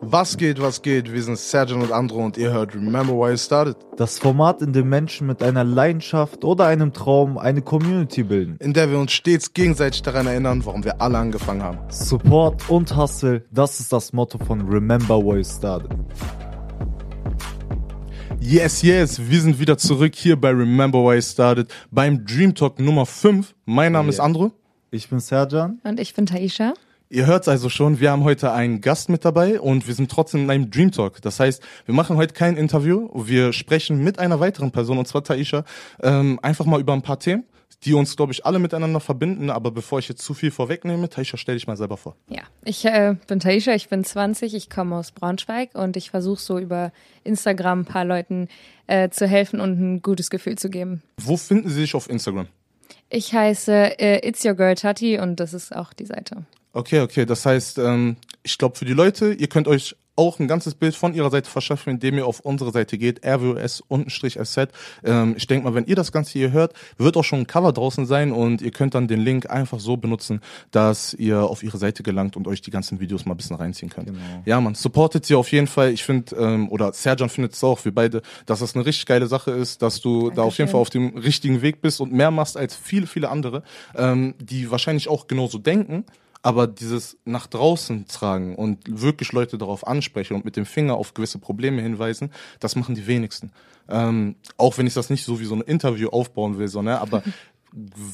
Was geht, was geht? Wir sind Sergeant und Andro und ihr hört Remember Why It Started. Das Format, in dem Menschen mit einer Leidenschaft oder einem Traum eine Community bilden. In der wir uns stets gegenseitig daran erinnern, warum wir alle angefangen haben. Support und Hustle, das ist das Motto von Remember Why It Started. Yes, yes, wir sind wieder zurück hier bei Remember Why It Started beim Dream Talk Nummer 5. Mein Name ist Yeah. Andro. Ich bin Serjan. Und ich bin Taisha. Ihr hört also schon, wir haben heute einen Gast mit dabei und wir sind trotzdem in einem Dream Talk. Das heißt, wir machen heute kein Interview, wir sprechen mit einer weiteren Person, und zwar Taisha, ähm, einfach mal über ein paar Themen, die uns, glaube ich, alle miteinander verbinden. Aber bevor ich jetzt zu viel vorwegnehme, Taisha, stell dich mal selber vor. Ja, ich äh, bin Taisha, ich bin 20, ich komme aus Braunschweig und ich versuche so über Instagram ein paar Leuten äh, zu helfen und ein gutes Gefühl zu geben. Wo finden Sie sich auf Instagram? Ich heiße äh, It's Your Girl Tati und das ist auch die Seite. Okay, okay. Das heißt, ähm, ich glaube für die Leute, ihr könnt euch auch ein ganzes Bild von ihrer Seite verschaffen, indem ihr auf unsere Seite geht, rws-sz. Ähm, ich denke mal, wenn ihr das Ganze hier hört, wird auch schon ein Cover draußen sein und ihr könnt dann den Link einfach so benutzen, dass ihr auf ihre Seite gelangt und euch die ganzen Videos mal ein bisschen reinziehen könnt. Genau. Ja, man, supportet sie auf jeden Fall. Ich finde, ähm, oder Serjan findet es auch, wir beide, dass das eine richtig geile Sache ist, dass du da auf jeden Dankeschön. Fall auf dem richtigen Weg bist und mehr machst als viele, viele andere, ähm, die wahrscheinlich auch genauso denken. Aber dieses nach draußen tragen und wirklich Leute darauf ansprechen und mit dem Finger auf gewisse Probleme hinweisen, das machen die wenigsten. Ähm, auch wenn ich das nicht so wie so ein Interview aufbauen will, so, ne? Aber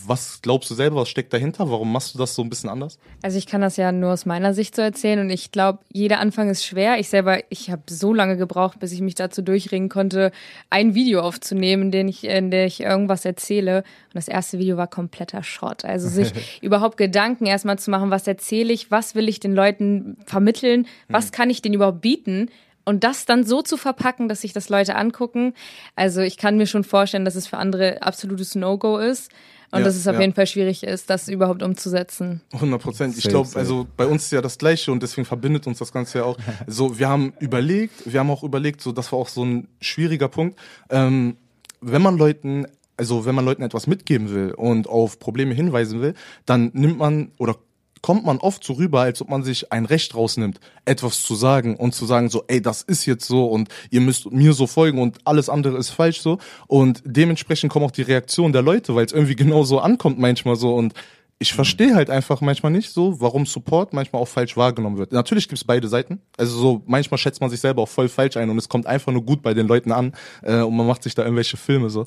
was glaubst du selber, was steckt dahinter? Warum machst du das so ein bisschen anders? Also ich kann das ja nur aus meiner Sicht so erzählen und ich glaube, jeder Anfang ist schwer. Ich selber, ich habe so lange gebraucht, bis ich mich dazu durchringen konnte, ein Video aufzunehmen, in dem ich, in der ich irgendwas erzähle. Und das erste Video war kompletter Schrott. Also sich überhaupt Gedanken erstmal zu machen, was erzähle ich, was will ich den Leuten vermitteln, was kann ich denen überhaupt bieten. Und das dann so zu verpacken, dass sich das Leute angucken. Also ich kann mir schon vorstellen, dass es für andere absolutes No-Go ist. Und Ja, dass es auf ja. jeden Fall schwierig ist, das überhaupt umzusetzen. 100 Prozent. Ich glaube, also bei uns ist ja das Gleiche und deswegen verbindet uns das Ganze ja auch. So, wir haben überlegt, wir haben auch überlegt, so das war auch so ein schwieriger Punkt. Ähm, wenn man Leuten, also wenn man Leuten etwas mitgeben will und auf Probleme hinweisen will, dann nimmt man oder kommt man oft so rüber, als ob man sich ein Recht rausnimmt, etwas zu sagen und zu sagen so, ey, das ist jetzt so und ihr müsst mir so folgen und alles andere ist falsch so. Und dementsprechend kommen auch die Reaktionen der Leute, weil es irgendwie genau so ankommt manchmal so und ich verstehe halt einfach manchmal nicht so, warum Support manchmal auch falsch wahrgenommen wird. Natürlich gibt's beide Seiten. Also so manchmal schätzt man sich selber auch voll falsch ein und es kommt einfach nur gut bei den Leuten an äh, und man macht sich da irgendwelche Filme so.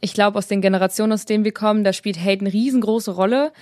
Ich glaube, aus den Generationen, aus denen wir kommen, da spielt Hate eine riesengroße Rolle.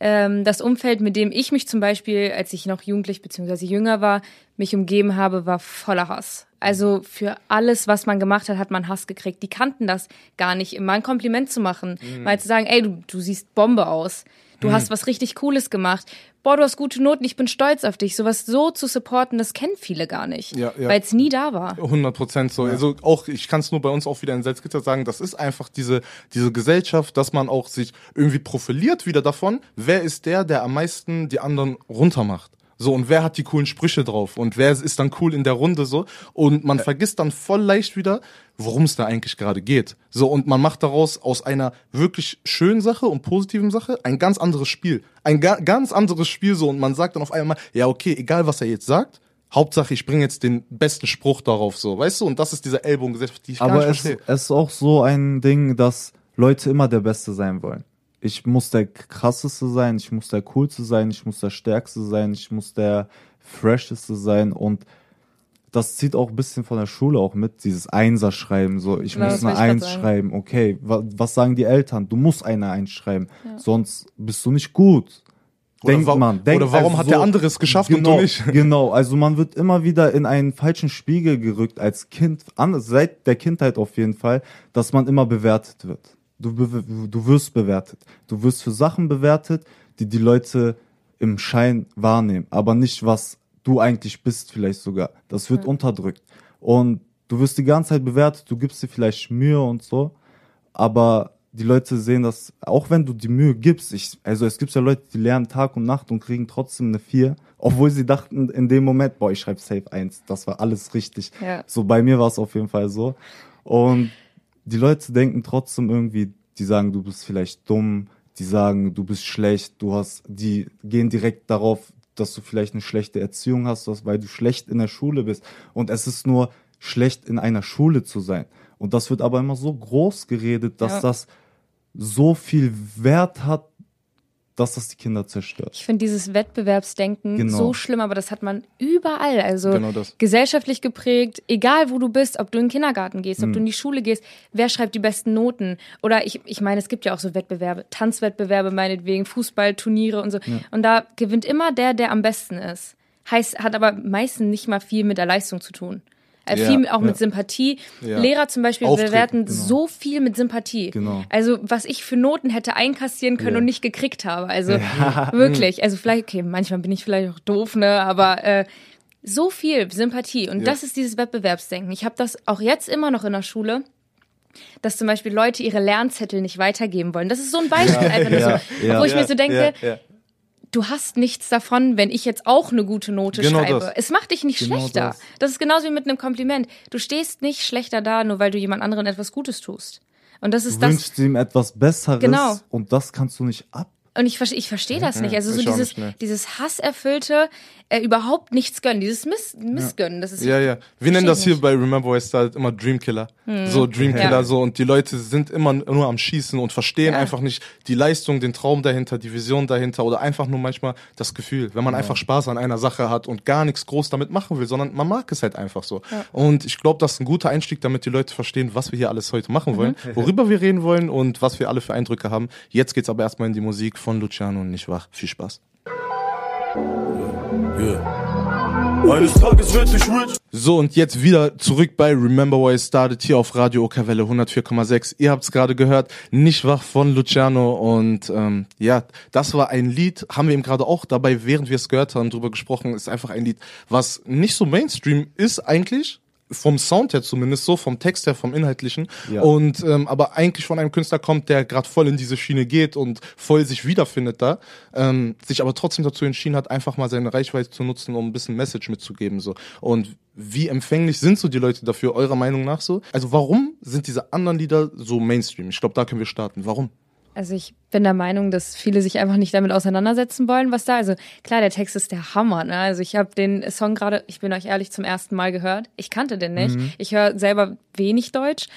Ähm, das Umfeld, mit dem ich mich zum Beispiel, als ich noch jugendlich bzw. jünger war, mich umgeben habe, war voller Hass. Also für alles, was man gemacht hat, hat man Hass gekriegt. Die kannten das gar nicht, immer ein Kompliment zu machen. Mal zu sagen, ey, du, du siehst Bombe aus. Du hast was richtig Cooles gemacht. Boah, du hast gute Noten, ich bin stolz auf dich. Sowas so zu supporten, das kennen viele gar nicht, Ja, ja. weil es nie da war. 100 Prozent so. Also auch, ich kann es nur bei uns auch wieder in Salzgitter sagen, das ist einfach diese, diese Gesellschaft, dass man auch sich irgendwie profiliert wieder davon, wer ist der, der am meisten die anderen runtermacht. So, und wer hat die coolen Sprüche drauf? Und wer ist dann cool in der Runde so? Und man vergisst dann voll leicht wieder, worum es da eigentlich gerade geht. So, und man macht daraus aus einer wirklich schönen Sache und positiven Sache ein ganz anderes Spiel. Ein ga ganz anderes Spiel so. Und man sagt dann auf einmal, ja, okay, egal was er jetzt sagt, Hauptsache, ich bringe jetzt den besten Spruch darauf, so, weißt du? Und das ist diese Ellbogengesellschaft, die ich gar Aber nicht es, verstehe. es ist auch so ein Ding, dass Leute immer der Beste sein wollen. Ich muss der krasseste sein, ich muss der coolste sein, ich muss der stärkste sein, ich muss der fresheste sein und das zieht auch ein bisschen von der Schule auch mit, dieses Einser-Schreiben, so, ich Genau, muss eine Eins schreiben, okay, wa was sagen die Eltern? Du musst eine Eins schreiben, sonst bist du nicht gut. Oder Denkt wa- man. Denkt oder warum also hat der andere es geschafft und genau, du nicht? Genau, also man wird immer wieder in einen falschen Spiegel gerückt als Kind, an, seit der Kindheit auf jeden Fall, dass man immer bewertet wird. Du, du wirst bewertet. Du wirst für Sachen bewertet, die die Leute im Schein wahrnehmen, aber nicht was du eigentlich bist vielleicht sogar. Das wird unterdrückt. Und du wirst die ganze Zeit bewertet, du gibst dir vielleicht Mühe und so, aber die Leute sehen das, auch wenn du die Mühe gibst, ich, also es gibt ja Leute, die lernen Tag und Nacht und kriegen trotzdem eine 4, obwohl sie dachten in dem Moment, boah, ich schreibe safe 1, das war alles richtig. Ja. So bei mir war es auf jeden Fall so. Und die Leute denken trotzdem irgendwie, die sagen, du bist vielleicht dumm, die sagen, du bist schlecht, du hast, die gehen direkt darauf, dass du vielleicht eine schlechte Erziehung hast, weil du schlecht in der Schule bist. Und es ist nur schlecht in einer Schule zu sein. Und das wird aber immer so groß geredet, dass Ja. das so viel Wert hat, dass das die Kinder zerstört. Ich finde dieses Wettbewerbsdenken Genau. so schlimm, aber das hat man überall. Also Genau gesellschaftlich geprägt, egal wo du bist, ob du in den Kindergarten gehst, Hm. ob du in die Schule gehst, wer schreibt die besten Noten? Oder ich, ich meine, es gibt ja auch so Wettbewerbe, Tanzwettbewerbe meinetwegen, Fußballturniere und so. Und da gewinnt immer der, der am besten ist. Heißt, hat aber meistens nicht mal viel mit der Leistung zu tun. Äh, Ja, viel auch ja. mit Sympathie. Ja. Lehrer zum Beispiel Auftreten, bewerten genau. so viel mit Sympathie. Genau. Also was ich für Noten hätte einkassieren können Ja. und nicht gekriegt habe. Also wirklich. Also vielleicht, okay, manchmal bin ich vielleicht auch doof, ne? Aber äh, so viel Sympathie. Und Ja. das ist dieses Wettbewerbsdenken. Ich habe das auch jetzt immer noch in der Schule. Dass zum Beispiel Leute ihre Lernzettel nicht weitergeben wollen. Das ist so ein Beispiel einfach nur Ja, so. ja. Wo ich mir so denke, ja, ja. Du hast nichts davon, wenn ich jetzt auch eine gute Note Genau schreibe. das. Es macht dich nicht Genau schlechter. das. Das. ist genauso wie mit einem Kompliment. Du stehst nicht schlechter da, nur weil du jemand anderen etwas Gutes tust. Und das ist Du das. wünschst ihm etwas Besseres Genau. und das kannst du nicht ab. Und ich verstehe ich versteh das nicht. Also so ich dieses, nicht, ne. dieses Hasserfüllte, äh, überhaupt nichts gönnen, dieses Miss, Missgönnen. Das ist Ja, ja. Wir nennen das hier nicht. bei Remember I Started immer Dreamkiller. So Dreamkiller Ja. so und die Leute sind immer nur am Schießen und verstehen Ja. einfach nicht die Leistung, den Traum dahinter, die Vision dahinter oder einfach nur manchmal das Gefühl, wenn man einfach Spaß an einer Sache hat und gar nichts groß damit machen will, sondern man mag es halt einfach so. Und ich glaube, das ist ein guter Einstieg, damit die Leute verstehen, was wir hier alles heute machen wollen, worüber wir reden wollen und was wir alle für Eindrücke haben. Jetzt geht's aber erstmal in die Musik von Luciano und nicht wahr. Viel Spaß. Eines Tages werd ich rich. So, und jetzt wieder zurück bei Remember Why I Started hier auf Radio Okawelle 104,6. Ihr habt's gerade gehört, nicht wach von Luciano und ähm, ja, das war ein Lied, haben wir eben gerade auch dabei, während wir es gehört haben, drüber gesprochen, ist einfach ein Lied, was nicht so Mainstream ist eigentlich, vom Sound her zumindest so, vom Text her, vom Inhaltlichen Ja. und ähm, aber eigentlich von einem Künstler kommt, der gerade voll in diese Schiene geht und voll sich wiederfindet da, ähm, sich aber trotzdem dazu entschieden hat, einfach mal seine Reichweite zu nutzen, um ein bisschen Message mitzugeben so. Und wie empfänglich sind so die Leute dafür, eurer Meinung nach so? Also warum sind diese anderen Lieder so Mainstream? Ich glaube, da können wir starten. Warum? Also ich bin der Meinung, dass viele sich einfach nicht damit auseinandersetzen wollen, was da. Also klar, der Text ist der Hammer. Ne? Also ich habe den Song gerade, ich bin euch ehrlich, zum ersten Mal gehört. Ich kannte den nicht. Ich höre selber wenig Deutsch,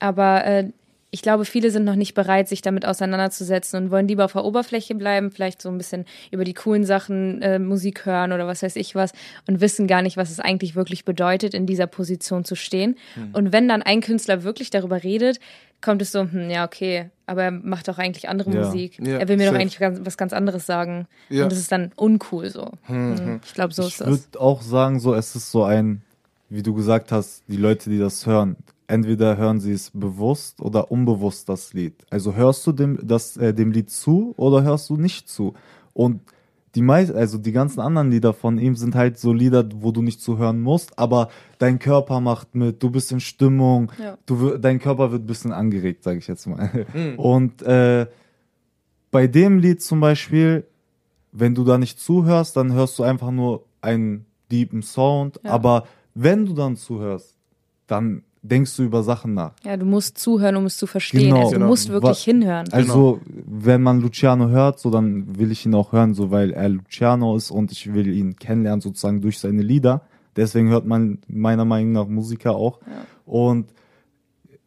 aber äh, ich glaube, viele sind noch nicht bereit, sich damit auseinanderzusetzen und wollen lieber auf der Oberfläche bleiben, vielleicht so ein bisschen über die coolen Sachen äh, Musik hören oder was weiß ich was und wissen gar nicht, was es eigentlich wirklich bedeutet, in dieser Position zu stehen. Und wenn dann ein Künstler wirklich darüber redet, kommt es so, hm, ja, okay, aber er macht doch eigentlich andere Ja. Musik. Ja, er will mir safe. doch eigentlich ganz, was ganz anderes sagen. Ja. Und das ist dann uncool so. Hm, Ich glaube, so ich ist das. würde auch sagen, so es ist so ein, wie du gesagt hast, die Leute, die das hören, entweder hören sie es bewusst oder unbewusst das Lied. Also hörst du dem das äh, dem Lied zu oder hörst du nicht zu? Und die meist, also die ganzen anderen Lieder von ihm sind halt so Lieder, wo du nicht zuhören musst, aber dein Körper macht mit, du bist in Stimmung, Ja. du dein Körper wird ein bisschen angeregt, sage ich jetzt mal. Und äh, bei dem Lied zum Beispiel, wenn du da nicht zuhörst, dann hörst du einfach nur einen deepen Sound. Ja. Aber wenn du dann zuhörst, dann denkst du über Sachen nach. Ja, du musst zuhören, um es zu verstehen. Genau. Also du Genau. musst wirklich Wa- hinhören. Also, wenn man Luciano hört, so dann will ich ihn auch hören, so weil er Luciano ist und ich will ihn kennenlernen sozusagen durch seine Lieder. Deswegen hört man meiner Meinung nach Musiker auch. Und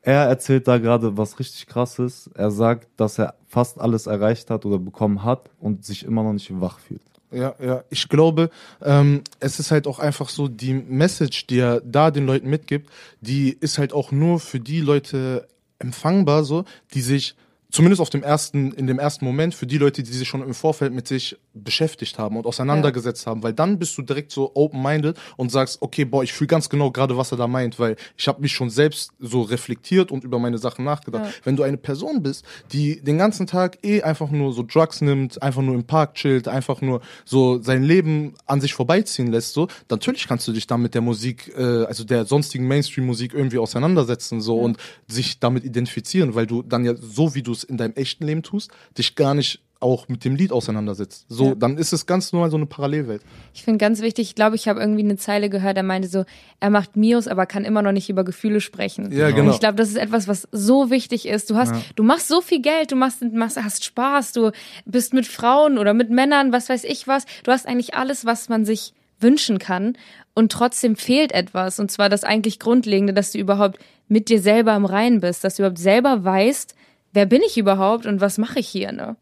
er erzählt da gerade was richtig krasses. Er sagt, dass er fast alles erreicht hat oder bekommen hat und sich immer noch nicht wach fühlt. Ja, ja. Ich glaube, ähm, es ist halt auch einfach so, die Message, die er da den Leuten mitgibt, die ist halt auch nur für die Leute empfangbar, so, die sich zumindest auf dem ersten, in dem ersten Moment, für die Leute, die sich schon im Vorfeld mit sich beschäftigt haben und auseinandergesetzt haben, weil dann bist du direkt so open-minded und sagst, okay, boah, ich fühle ganz genau gerade, was er da meint, weil ich habe mich schon selbst so reflektiert und über meine Sachen nachgedacht. Ja. Wenn du eine Person bist, die den ganzen Tag eh einfach nur so Drugs nimmt, einfach nur im Park chillt, einfach nur so sein Leben an sich vorbeiziehen lässt, so, natürlich kannst du dich dann mit der Musik, äh, also der sonstigen Mainstream-Musik irgendwie auseinandersetzen, so und sich damit identifizieren, weil du dann ja so wie du es in deinem echten Leben tust, dich gar nicht auch mit dem Lied auseinandersetzt. So, Ja. dann ist es ganz normal so eine Parallelwelt. Ich finde ganz wichtig, ich glaube, ich habe irgendwie eine Zeile gehört, er meinte so, er macht Mios, aber kann immer noch nicht über Gefühle sprechen. Ja, Und genau. ich glaube, das ist etwas, was so wichtig ist. Du hast, du machst so viel Geld, du machst, machst, hast Spaß, du bist mit Frauen oder mit Männern, was weiß ich was. Du hast eigentlich alles, was man sich wünschen kann. Und trotzdem fehlt etwas. Und zwar das eigentlich Grundlegende, dass du überhaupt mit dir selber im Reinen bist, dass du überhaupt selber weißt, wer bin ich überhaupt und was mache ich hier, ne?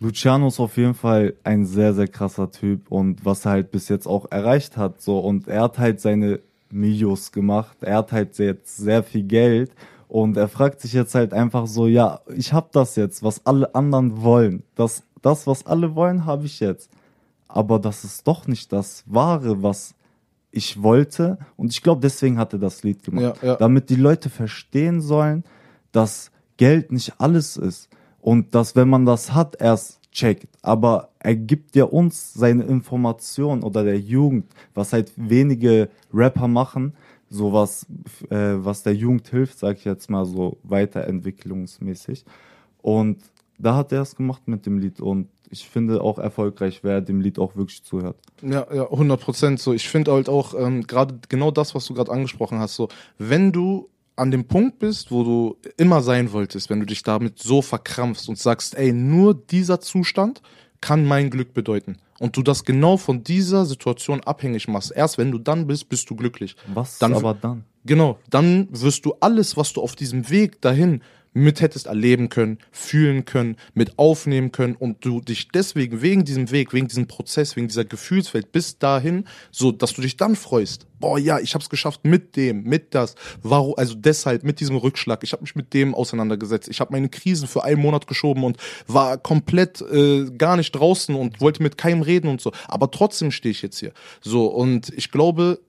Luciano ist auf jeden Fall ein sehr, sehr krasser Typ und was er halt bis jetzt auch erreicht hat, so. Und er hat halt seine Millios gemacht, er hat halt jetzt sehr viel Geld und er fragt sich jetzt halt einfach so, ja, ich hab das jetzt, was alle anderen wollen, das, das, was alle wollen, habe ich jetzt, aber das ist doch nicht das Wahre, was ich wollte. Und ich glaube, deswegen hat er das Lied gemacht, Ja, ja. damit die Leute verstehen sollen, dass Geld nicht alles ist und dass wenn man das hat, erst checkt. Aber er gibt ja uns seine Information oder der Jugend, was halt wenige Rapper machen, sowas, äh, was der Jugend hilft, sag ich jetzt mal so weiterentwicklungsmäßig. Und da hat er es gemacht mit dem Lied und ich finde auch erfolgreich, wer dem Lied auch wirklich zuhört. Ja, ja, 100 Prozent. So, ich finde halt auch ähm, gerade genau das, was du gerade angesprochen hast. So, wenn du an dem Punkt bist, wo du immer sein wolltest, wenn du dich damit so verkrampfst und sagst, ey, nur dieser Zustand kann mein Glück bedeuten. Und du das genau von dieser Situation abhängig machst. Erst wenn du dann bist, bist du glücklich. Was Dann- aber dann? Genau, dann wirst du alles, was du auf diesem Weg dahin mit hättest erleben können, fühlen können, mit aufnehmen können und du dich deswegen, wegen diesem Weg, wegen diesem Prozess, wegen dieser Gefühlswelt bis dahin, so, dass du dich dann freust. Boah, ja, ich hab's geschafft mit dem, mit das. Warum, also deshalb, mit diesem Rückschlag. Ich habe mich mit dem auseinandergesetzt. Ich habe meine Krisen für einen Monat geschoben und war komplett äh, gar nicht draußen und wollte mit keinem reden und so. Aber trotzdem stehe ich jetzt hier. So, und ich glaube,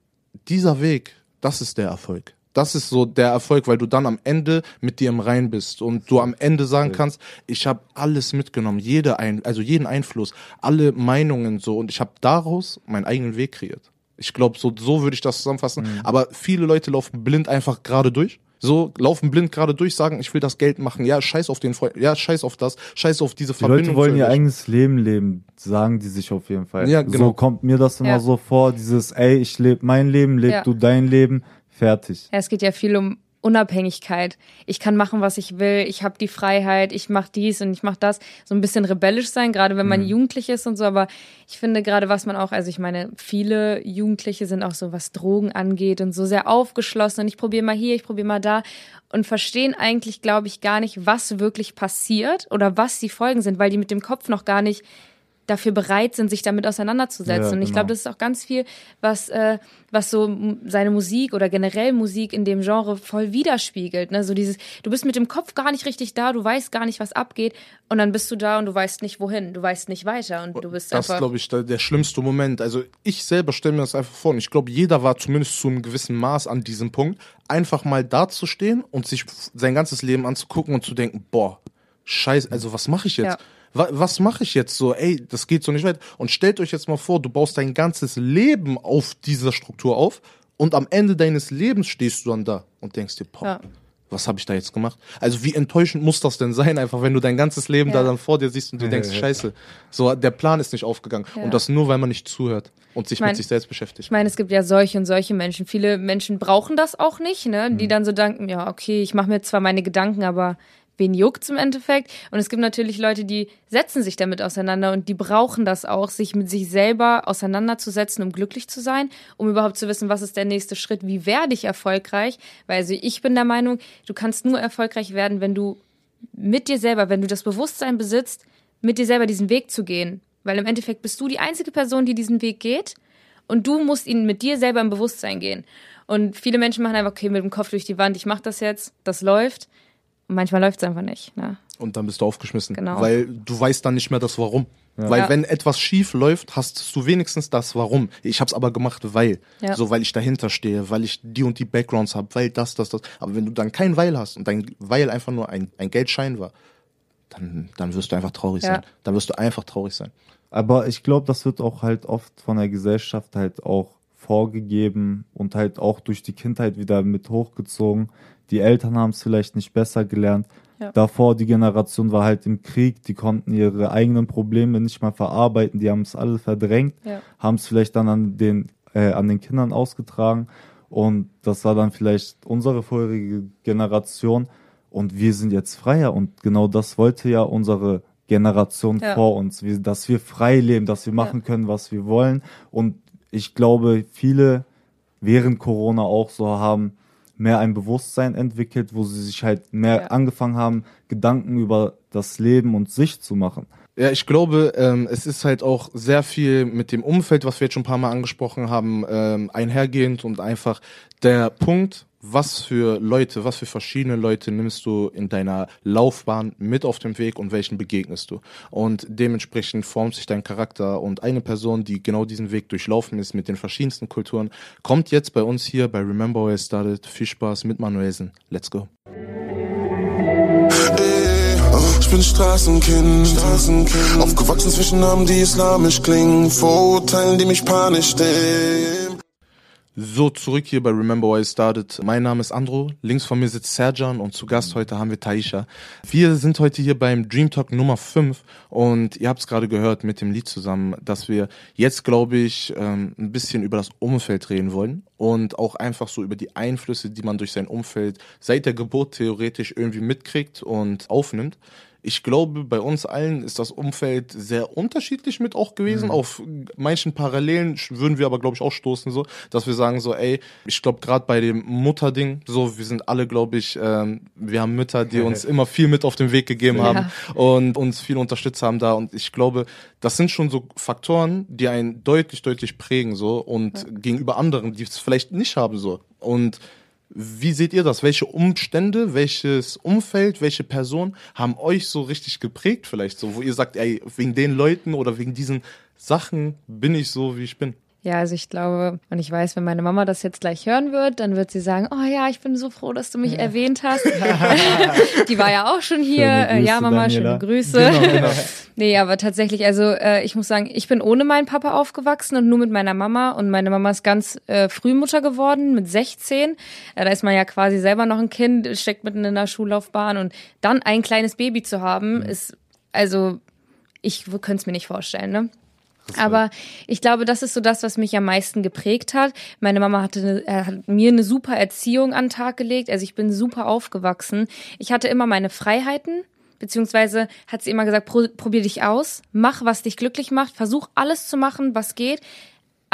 dieser Weg, das ist der Erfolg. Das ist so der Erfolg, weil du dann am Ende mit dir im Rein bist und du am Ende sagen kannst, ich habe alles mitgenommen, jede ein, also jeden Einfluss, alle Meinungen so und ich habe daraus meinen eigenen Weg kreiert. Ich glaube, so so würde ich das zusammenfassen. Aber viele Leute laufen blind einfach gerade durch. So laufen blind gerade durch, sagen, ich will das Geld machen. Ja, scheiß auf den Freund. Ja, scheiß auf das. Scheiß auf diese Die Verbindung. Leute wollen ihr eigenes Leben leben, sagen die sich auf jeden Fall. Ja, genau. So kommt mir das immer Ja. so vor, dieses, ey, ich lebe mein Leben, leb Ja. du dein Leben, fertig. Ja, es geht ja viel um Unabhängigkeit. Ich kann machen, was ich will. Ich habe die Freiheit. Ich mache dies und ich mache das. So ein bisschen rebellisch sein, gerade wenn man Mhm. jugendlich ist und so. Aber ich finde gerade, was man auch, also ich meine, viele Jugendliche sind auch so, was Drogen angeht und so sehr aufgeschlossen. Und ich probiere mal hier, ich probiere mal da und verstehen eigentlich, glaube ich, gar nicht, was wirklich passiert oder was die Folgen sind, weil die mit dem Kopf noch gar nicht dafür bereit sind, sich damit auseinanderzusetzen. Ja, Und ich genau. glaube, das ist auch ganz viel, was, äh, was so seine Musik oder generell Musik in dem Genre voll widerspiegelt. Ne? So dieses, du bist mit dem Kopf gar nicht richtig da, du weißt gar nicht, was abgeht, und dann bist du da und du weißt nicht wohin, du weißt nicht weiter und du bist Das ist, glaube ich, der, der schlimmste Moment. Also ich selber stelle mir das einfach vor und ich glaube, jeder war zumindest zu einem gewissen Maß an diesem Punkt, einfach mal dazustehen und sich sein ganzes Leben anzugucken und zu denken, boah, scheiße, also was mache ich jetzt? Ja. Wa was mache ich jetzt so? Ey, das geht so nicht weit. Und stellt euch jetzt mal vor, du baust dein ganzes Leben auf dieser Struktur auf und am Ende deines Lebens stehst du dann da und denkst dir, boah, Ja. was habe ich da jetzt gemacht? Also wie enttäuschend muss das denn sein, einfach wenn du dein ganzes Leben da Ja. dann vor dir siehst und du denkst, scheiße, so der Plan ist nicht aufgegangen. Ja. Und das nur, weil man nicht zuhört und sich mein- mit sich selbst beschäftigt. Ich meine, es gibt ja solche und solche Menschen. Viele Menschen brauchen das auch nicht, ne? Mhm. Die dann so denken, ja, okay, ich mache mir zwar meine Gedanken, aber wen juckt's im Endeffekt? Und es gibt natürlich Leute, die setzen sich damit auseinander und die brauchen das auch, sich mit sich selber auseinanderzusetzen, um glücklich zu sein, um überhaupt zu wissen, was ist der nächste Schritt, wie werde ich erfolgreich? Weil also ich bin der Meinung, du kannst nur erfolgreich werden, wenn du mit dir selber, wenn du das Bewusstsein besitzt, mit dir selber diesen Weg zu gehen. Weil im Endeffekt bist du die einzige Person, die diesen Weg geht und du musst ihn mit dir selber im Bewusstsein gehen. Und viele Menschen machen einfach, okay, mit dem Kopf durch die Wand, ich mach das jetzt, das läuft. Manchmal läuft es einfach nicht. Ne? Und dann bist du aufgeschmissen. Genau. Weil du weißt dann nicht mehr das Warum. Weil Ja. wenn etwas schief läuft, hast du wenigstens das Warum. Ich habe es aber gemacht, weil. Ja. So, weil ich dahinter stehe, weil ich die und die Backgrounds habe, weil das, das, das. Aber wenn du dann kein Weil hast und dein Weil einfach nur ein, ein Geldschein war, dann, dann wirst du einfach traurig Ja. sein. Dann wirst du einfach traurig sein. Aber ich glaube, das wird auch halt oft von der Gesellschaft halt auch vorgegeben und halt auch durch die Kindheit wieder mit hochgezogen. Die Eltern haben es vielleicht nicht besser gelernt. Ja. Davor die Generation war halt im Krieg, die konnten ihre eigenen Probleme nicht mal verarbeiten, die haben es alle verdrängt, Ja. haben es vielleicht dann an den, äh, an den Kindern ausgetragen und das war dann vielleicht unsere vorherige Generation und wir sind jetzt freier und genau das wollte ja unsere Generation Ja. vor uns, wie, dass wir frei leben, dass wir machen können, was wir wollen und ich glaube, viele während Corona auch so haben mehr ein Bewusstsein entwickelt, wo sie sich halt mehr Ja. angefangen haben, Gedanken über das Leben und sich zu machen. Ja, ich glaube, ähm, es ist halt auch sehr viel mit dem Umfeld, was wir jetzt schon ein paar Mal angesprochen haben, ähm, einhergehend und einfach der Punkt, was für Leute, was für verschiedene Leute nimmst du in deiner Laufbahn mit auf dem Weg und welchen begegnest du. Und dementsprechend formt sich dein Charakter und eine Person, die genau diesen Weg durchlaufen ist mit den verschiedensten Kulturen, kommt jetzt bei uns hier bei Remember Where It Started. Viel Spaß mit Manuelsen. Let's go. Bin Straßenkind, Straßenkind. Aufgewachsen zwischen Namen, die islamisch klingen. Vorurteilen, die mich panisch nehmen. So, zurück hier bei Remember Why It Started. Mein Name ist Andro, links von mir sitzt Serjan und zu Gast heute haben wir Taisha. Wir sind heute hier beim Dream Talk Nummer 5 und ihr habt es gerade gehört mit dem Lied zusammen, dass wir jetzt, glaube ich, ähm, ein bisschen über das Umfeld reden wollen und auch einfach so über die Einflüsse, die man durch sein Umfeld seit der Geburt theoretisch irgendwie mitkriegt und aufnimmt. Ich glaube, bei uns allen ist das Umfeld sehr unterschiedlich mit auch gewesen. Auf manchen Parallelen würden wir aber, glaube ich, auch stoßen, so, dass wir sagen so, ey, ich glaube, gerade bei dem Mutterding, so, wir sind alle, glaube ich, ähm, wir haben Mütter, die uns immer viel mit auf den Weg gegeben Ja. haben und uns viel unterstützt haben da. Und ich glaube, das sind schon so Faktoren, die einen deutlich, deutlich prägen, so, und gegenüber anderen, die es vielleicht nicht haben, so. Und wie seht ihr das? Welche Umstände, welches Umfeld, welche Person haben euch so richtig geprägt vielleicht so, wo ihr sagt, ey, wegen den Leuten oder wegen diesen Sachen bin ich so, wie ich bin? Ja, also ich glaube, und ich weiß, wenn meine Mama das jetzt gleich hören wird, dann wird sie sagen, oh ja, ich bin so froh, dass du mich erwähnt hast. Die war ja auch schon hier. Äh, ja, Grüße, Mama, Daniela. schöne Grüße. Nee, aber tatsächlich, also äh, ich muss sagen, ich bin ohne meinen Papa aufgewachsen und nur mit meiner Mama. Und meine Mama ist ganz äh, früh Mutter geworden, mit 16. Äh, da ist man ja quasi selber noch ein Kind, steckt mitten in der Schullaufbahn. Und dann ein kleines Baby zu haben, ist, also ich könnte es mir nicht vorstellen, ne? Aber ich glaube, das ist so das, was mich am meisten geprägt hat. Meine Mama hatte eine, äh, hat mir eine super Erziehung an den Tag gelegt. Also ich bin super aufgewachsen. Ich hatte immer meine Freiheiten, beziehungsweise hat sie immer gesagt, pro, probier dich aus, mach, was dich glücklich macht, versuch alles zu machen, was geht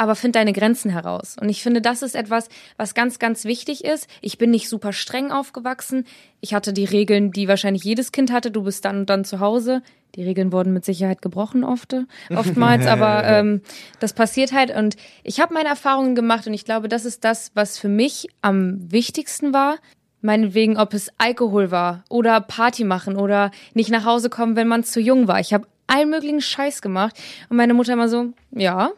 aber find deine Grenzen heraus. Und ich finde, das ist etwas, was ganz, ganz wichtig ist. Ich bin nicht super streng aufgewachsen. Ich hatte die Regeln, die wahrscheinlich jedes Kind hatte. Du bist dann und dann zu Hause. Die Regeln wurden mit Sicherheit gebrochen oft, oftmals, aber ähm, das passiert halt. Und ich habe meine Erfahrungen gemacht und ich glaube, das ist das, was für mich am wichtigsten war. Meinetwegen, ob es Alkohol war oder Party machen oder nicht nach Hause kommen, wenn man zu jung war. Ich habe allen möglichen Scheiß gemacht und meine Mutter immer so, ja,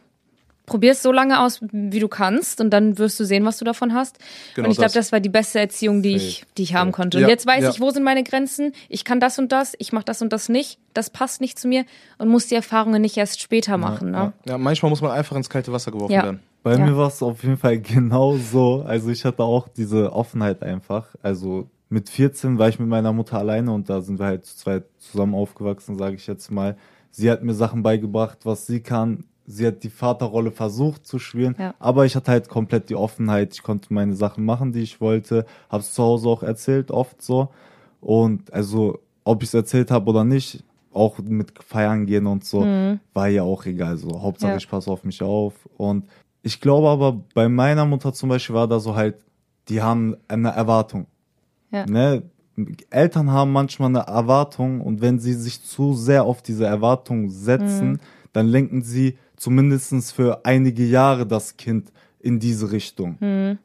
probier es so lange aus, wie du kannst und dann wirst du sehen, was du davon hast. Genau und ich glaube, das. das war die beste Erziehung, die ich, die ich haben konnte. Und Ja, jetzt weiß ja. ich, wo sind meine Grenzen. Ich kann das und das, ich mache das und das nicht. Das passt nicht zu mir und muss die Erfahrungen nicht erst später machen. Ne? Ja, manchmal muss man einfach ins kalte Wasser geworfen Ja. werden. Bei Ja. mir war es auf jeden Fall genau so. Also ich hatte auch diese Offenheit einfach. Also mit 14 war ich mit meiner Mutter alleine und da sind wir halt zu zweit zusammen aufgewachsen, sage ich jetzt mal. Sie hat mir Sachen beigebracht, was sie kann. Sie hat die Vaterrolle versucht zu spielen, Ja. aber ich hatte halt komplett die Offenheit. Ich konnte meine Sachen machen, die ich wollte. Hab's zu Hause auch erzählt, oft so. Und also, ob ich es erzählt habe oder nicht, auch mit feiern gehen und so, war ja auch egal. So, Hauptsache Ja. ich passe auf mich auf. Und ich glaube aber, bei meiner Mutter zum Beispiel war da so halt, die haben eine Erwartung. Ja. Ne? Eltern haben manchmal eine Erwartung und wenn sie sich zu sehr auf diese Erwartung setzen, dann lenken sie zumindestens für einige Jahre das Kind in diese Richtung.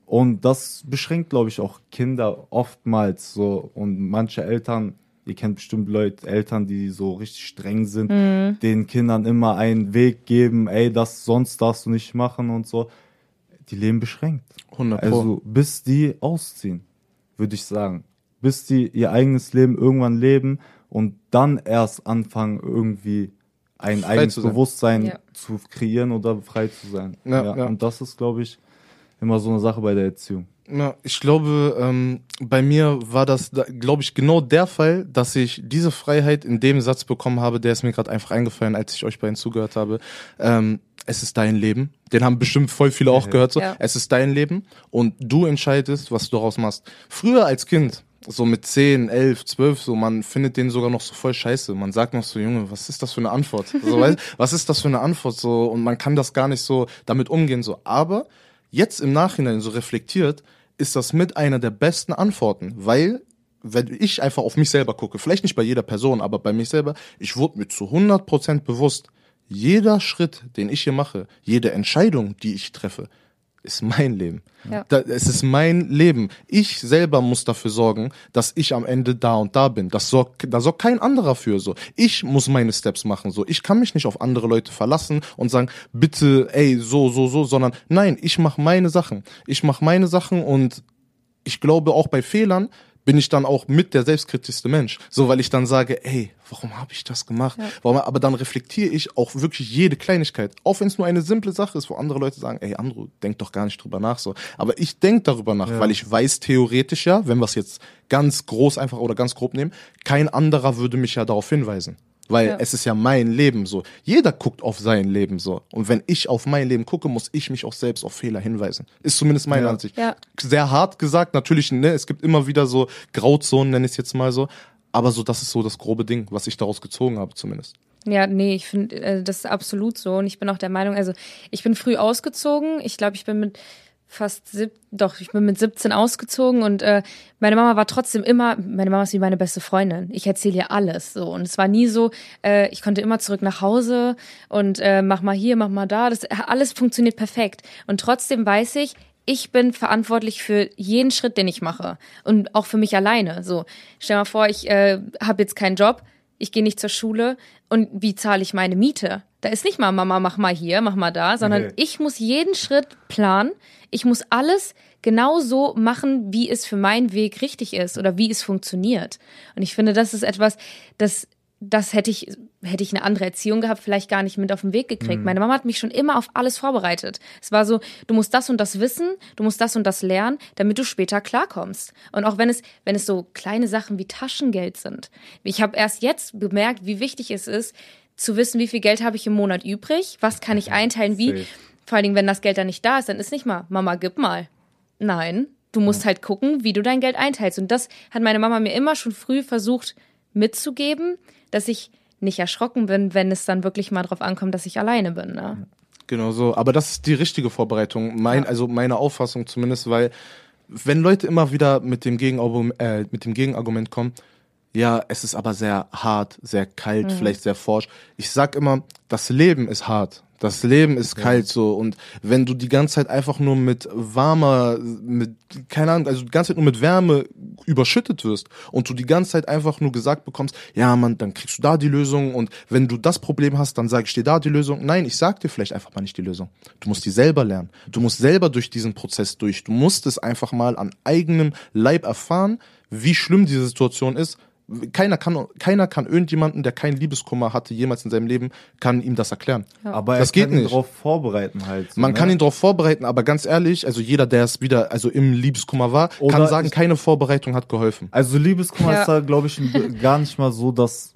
Und das beschränkt, glaube ich, auch Kinder oftmals so. Und manche Eltern, ihr kennt bestimmt Leute, Eltern, die so richtig streng sind, den Kindern immer einen Weg geben, ey, das sonst darfst du nicht machen und so. Die leben beschränkt. 100 Pro. Also bis die ausziehen, würde ich sagen. Bis die ihr eigenes Leben irgendwann leben und dann erst anfangen, irgendwie ein Frei eigenes. Bewusstsein Ja. zu kreieren oder frei zu sein. Ja, ja. Und das ist, glaube ich, immer so eine Sache bei der Erziehung. Ja, ich glaube, ähm, bei mir war das, glaube ich, genau der Fall, dass ich diese Freiheit in dem Satz bekommen habe, der ist mir gerade einfach eingefallen, als ich euch beiden zugehört habe. Ähm, es ist dein Leben. Den haben bestimmt voll viele auch gehört. So, Ja. es ist dein Leben und du entscheidest, was du daraus machst. Früher als Kind, so mit 10, 11, 12, so, man findet den sogar noch so voll scheiße. Man sagt noch so, Junge, was ist das für eine Antwort? So, weißt, was ist das für eine Antwort? So, und man kann das gar nicht so damit umgehen. So, aber jetzt im Nachhinein so reflektiert, ist das mit einer der besten Antworten, weil wenn ich einfach auf mich selber gucke, vielleicht nicht bei jeder Person, aber bei mich selber, ich wurde mir zu 100% bewusst, jeder Schritt, den ich hier mache, jede Entscheidung, die ich treffe, ist mein Leben. Ja. Da, es ist mein Leben. Ich selber muss dafür sorgen, dass ich am Ende da und da bin. Das sorgt, da sorgt kein anderer für so. Ich muss meine Steps machen so. Ich kann mich nicht auf andere Leute verlassen und sagen, bitte, ey, so, so, so, sondern nein, ich mache meine Sachen. Ich mache meine Sachen und ich glaube auch bei Fehlern bin ich dann auch mit der selbstkritischste Mensch. So, weil ich dann sage, ey, warum habe ich das gemacht? Warum, aber dann reflektiere ich auch wirklich jede Kleinigkeit. Auch wenn es nur eine simple Sache ist, wo andere Leute sagen, ey, Andro, denk doch gar nicht drüber nach. so. Aber ich denk darüber nach, weil ich weiß theoretisch ja, wenn wir es jetzt ganz groß einfach oder ganz grob nehmen, kein anderer würde mich ja darauf hinweisen. Weil Ja. es ist ja mein Leben so. Jeder guckt auf sein Leben so. Und wenn ich auf mein Leben gucke, muss ich mich auch selbst auf Fehler hinweisen. Ist zumindest meine Ja. Ansicht. Ja. Sehr hart gesagt, natürlich, ne, es gibt immer wieder so Grauzonen, nenne ich es jetzt mal so. Aber so, das ist so das grobe Ding, was ich daraus gezogen habe, zumindest. Ja, nee, ich finde, äh, das ist absolut so. Und ich bin auch der Meinung, also ich bin früh ausgezogen. Ich glaube, ich bin mit fast sieb, doch, ich bin mit 17 ausgezogen und äh, meine Mama war trotzdem immer, meine Mama ist wie meine beste Freundin. Ich erzähle ihr alles so. Und es war nie so, äh, ich konnte immer zurück nach Hause und äh, mach mal hier, mach mal da. Das alles funktioniert perfekt. Und trotzdem weiß ich, ich bin verantwortlich für jeden Schritt, den ich mache. Und auch für mich alleine. So, stell mal vor, ich äh, habe jetzt keinen Job, ich gehe nicht zur Schule und wie zahle ich meine Miete? Da ist nicht mal Mama, mach mal hier, mach mal da, sondern Nee. ich muss jeden Schritt planen. Ich muss alles genau so machen, wie es für meinen Weg richtig ist oder wie es funktioniert. Und ich finde, das ist etwas, das das hätte ich, hätte ich eine andere Erziehung gehabt, vielleicht gar nicht mit auf den Weg gekriegt. Meine Mama hat mich schon immer auf alles vorbereitet. Es war so, du musst das und das wissen, du musst das und das lernen, damit du später klarkommst. Und auch wenn es, wenn es so kleine Sachen wie Taschengeld sind. Ich habe erst jetzt bemerkt, wie wichtig es ist, zu wissen, wie viel Geld habe ich im Monat übrig, was kann ich einteilen, wie. Vor allen Dingen, wenn das Geld dann nicht da ist, dann ist nicht mal, Mama, gib mal. Nein, du musst halt gucken, wie du dein Geld einteilst. Und das hat meine Mama mir immer schon früh versucht mitzugeben, dass ich nicht erschrocken bin, wenn es dann wirklich mal drauf ankommt, dass ich alleine bin. Ne? Genau so. Aber das ist die richtige Vorbereitung. Mein, Also meine Auffassung zumindest, weil wenn Leute immer wieder mit dem, Gegenargument, äh, mit dem Gegenargument kommen, ja, es ist aber sehr hart, sehr kalt, vielleicht sehr forsch. Ich sag immer, das Leben ist hart. Das Leben ist kalt so und wenn du die ganze Zeit einfach nur mit warmer, mit keine Ahnung, also die ganze Zeit nur mit Wärme überschüttet wirst und du die ganze Zeit einfach nur gesagt bekommst, ja Mann, dann kriegst du da die Lösung und wenn du das Problem hast, dann sage ich dir da die Lösung. Nein, ich sag dir vielleicht einfach mal nicht die Lösung. Du musst die selber lernen. Du musst selber durch diesen Prozess durch. Du musst es einfach mal an eigenem Leib erfahren, wie schlimm diese Situation ist. Keiner kann, keiner kann irgendjemanden, der keinen Liebeskummer hatte, jemals in seinem Leben, kann ihm das erklären. Aber das er geht kann ihn nicht. darauf vorbereiten halt. so, Man ne? kann ihn darauf vorbereiten, aber ganz ehrlich, also jeder, der es wieder, also im Liebeskummer war, Oder kann sagen, keine Vorbereitung hat geholfen. Also Liebeskummer Ja. ist da, glaube ich, gar nicht mal so, dass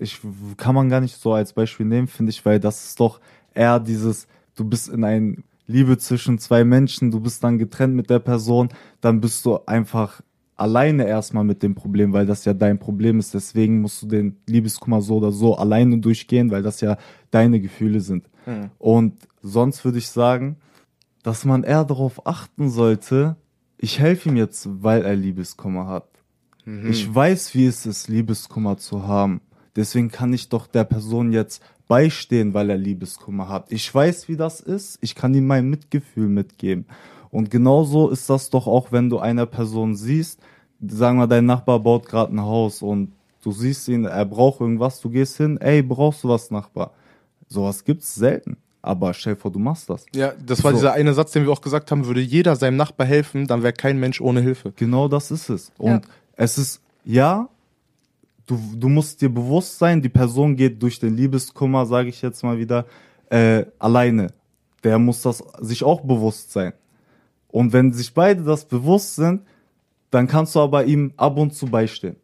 ich kann man gar nicht so als Beispiel nehmen, finde ich, weil das ist doch eher dieses, du bist in ein Liebe zwischen zwei Menschen, du bist dann getrennt mit der Person, dann bist du einfach alleine erstmal mit dem Problem, weil das ja dein Problem ist. Deswegen musst du den Liebeskummer so oder so alleine durchgehen, weil das ja deine Gefühle sind. Und sonst würde ich sagen, dass man eher darauf achten sollte, ich helfe ihm jetzt, weil er Liebeskummer hat. Ich weiß, wie es ist, Liebeskummer zu haben. Deswegen kann ich doch der Person jetzt beistehen, weil er Liebeskummer hat. Ich weiß, wie das ist. Ich kann ihm mein Mitgefühl mitgeben. Und genauso ist das doch auch, wenn du eine Person siehst, sagen wir, dein Nachbar baut gerade ein Haus und du siehst ihn, er braucht irgendwas, du gehst hin, ey, brauchst du was, Nachbar? Sowas gibt's selten. Aber stell dir vor, du machst das. Ja, das war So. dieser eine Satz, den wir auch gesagt haben, würde jeder seinem Nachbar helfen, dann wäre kein Mensch ohne Hilfe. Genau das ist es. Und Ja. es ist, ja, du, du musst dir bewusst sein, die Person geht durch den Liebeskummer, sage ich jetzt mal wieder, äh, alleine. Der muss das sich auch bewusst sein. Und wenn sich beide das bewusst sind, dann kannst du aber ihm ab und zu beistehen.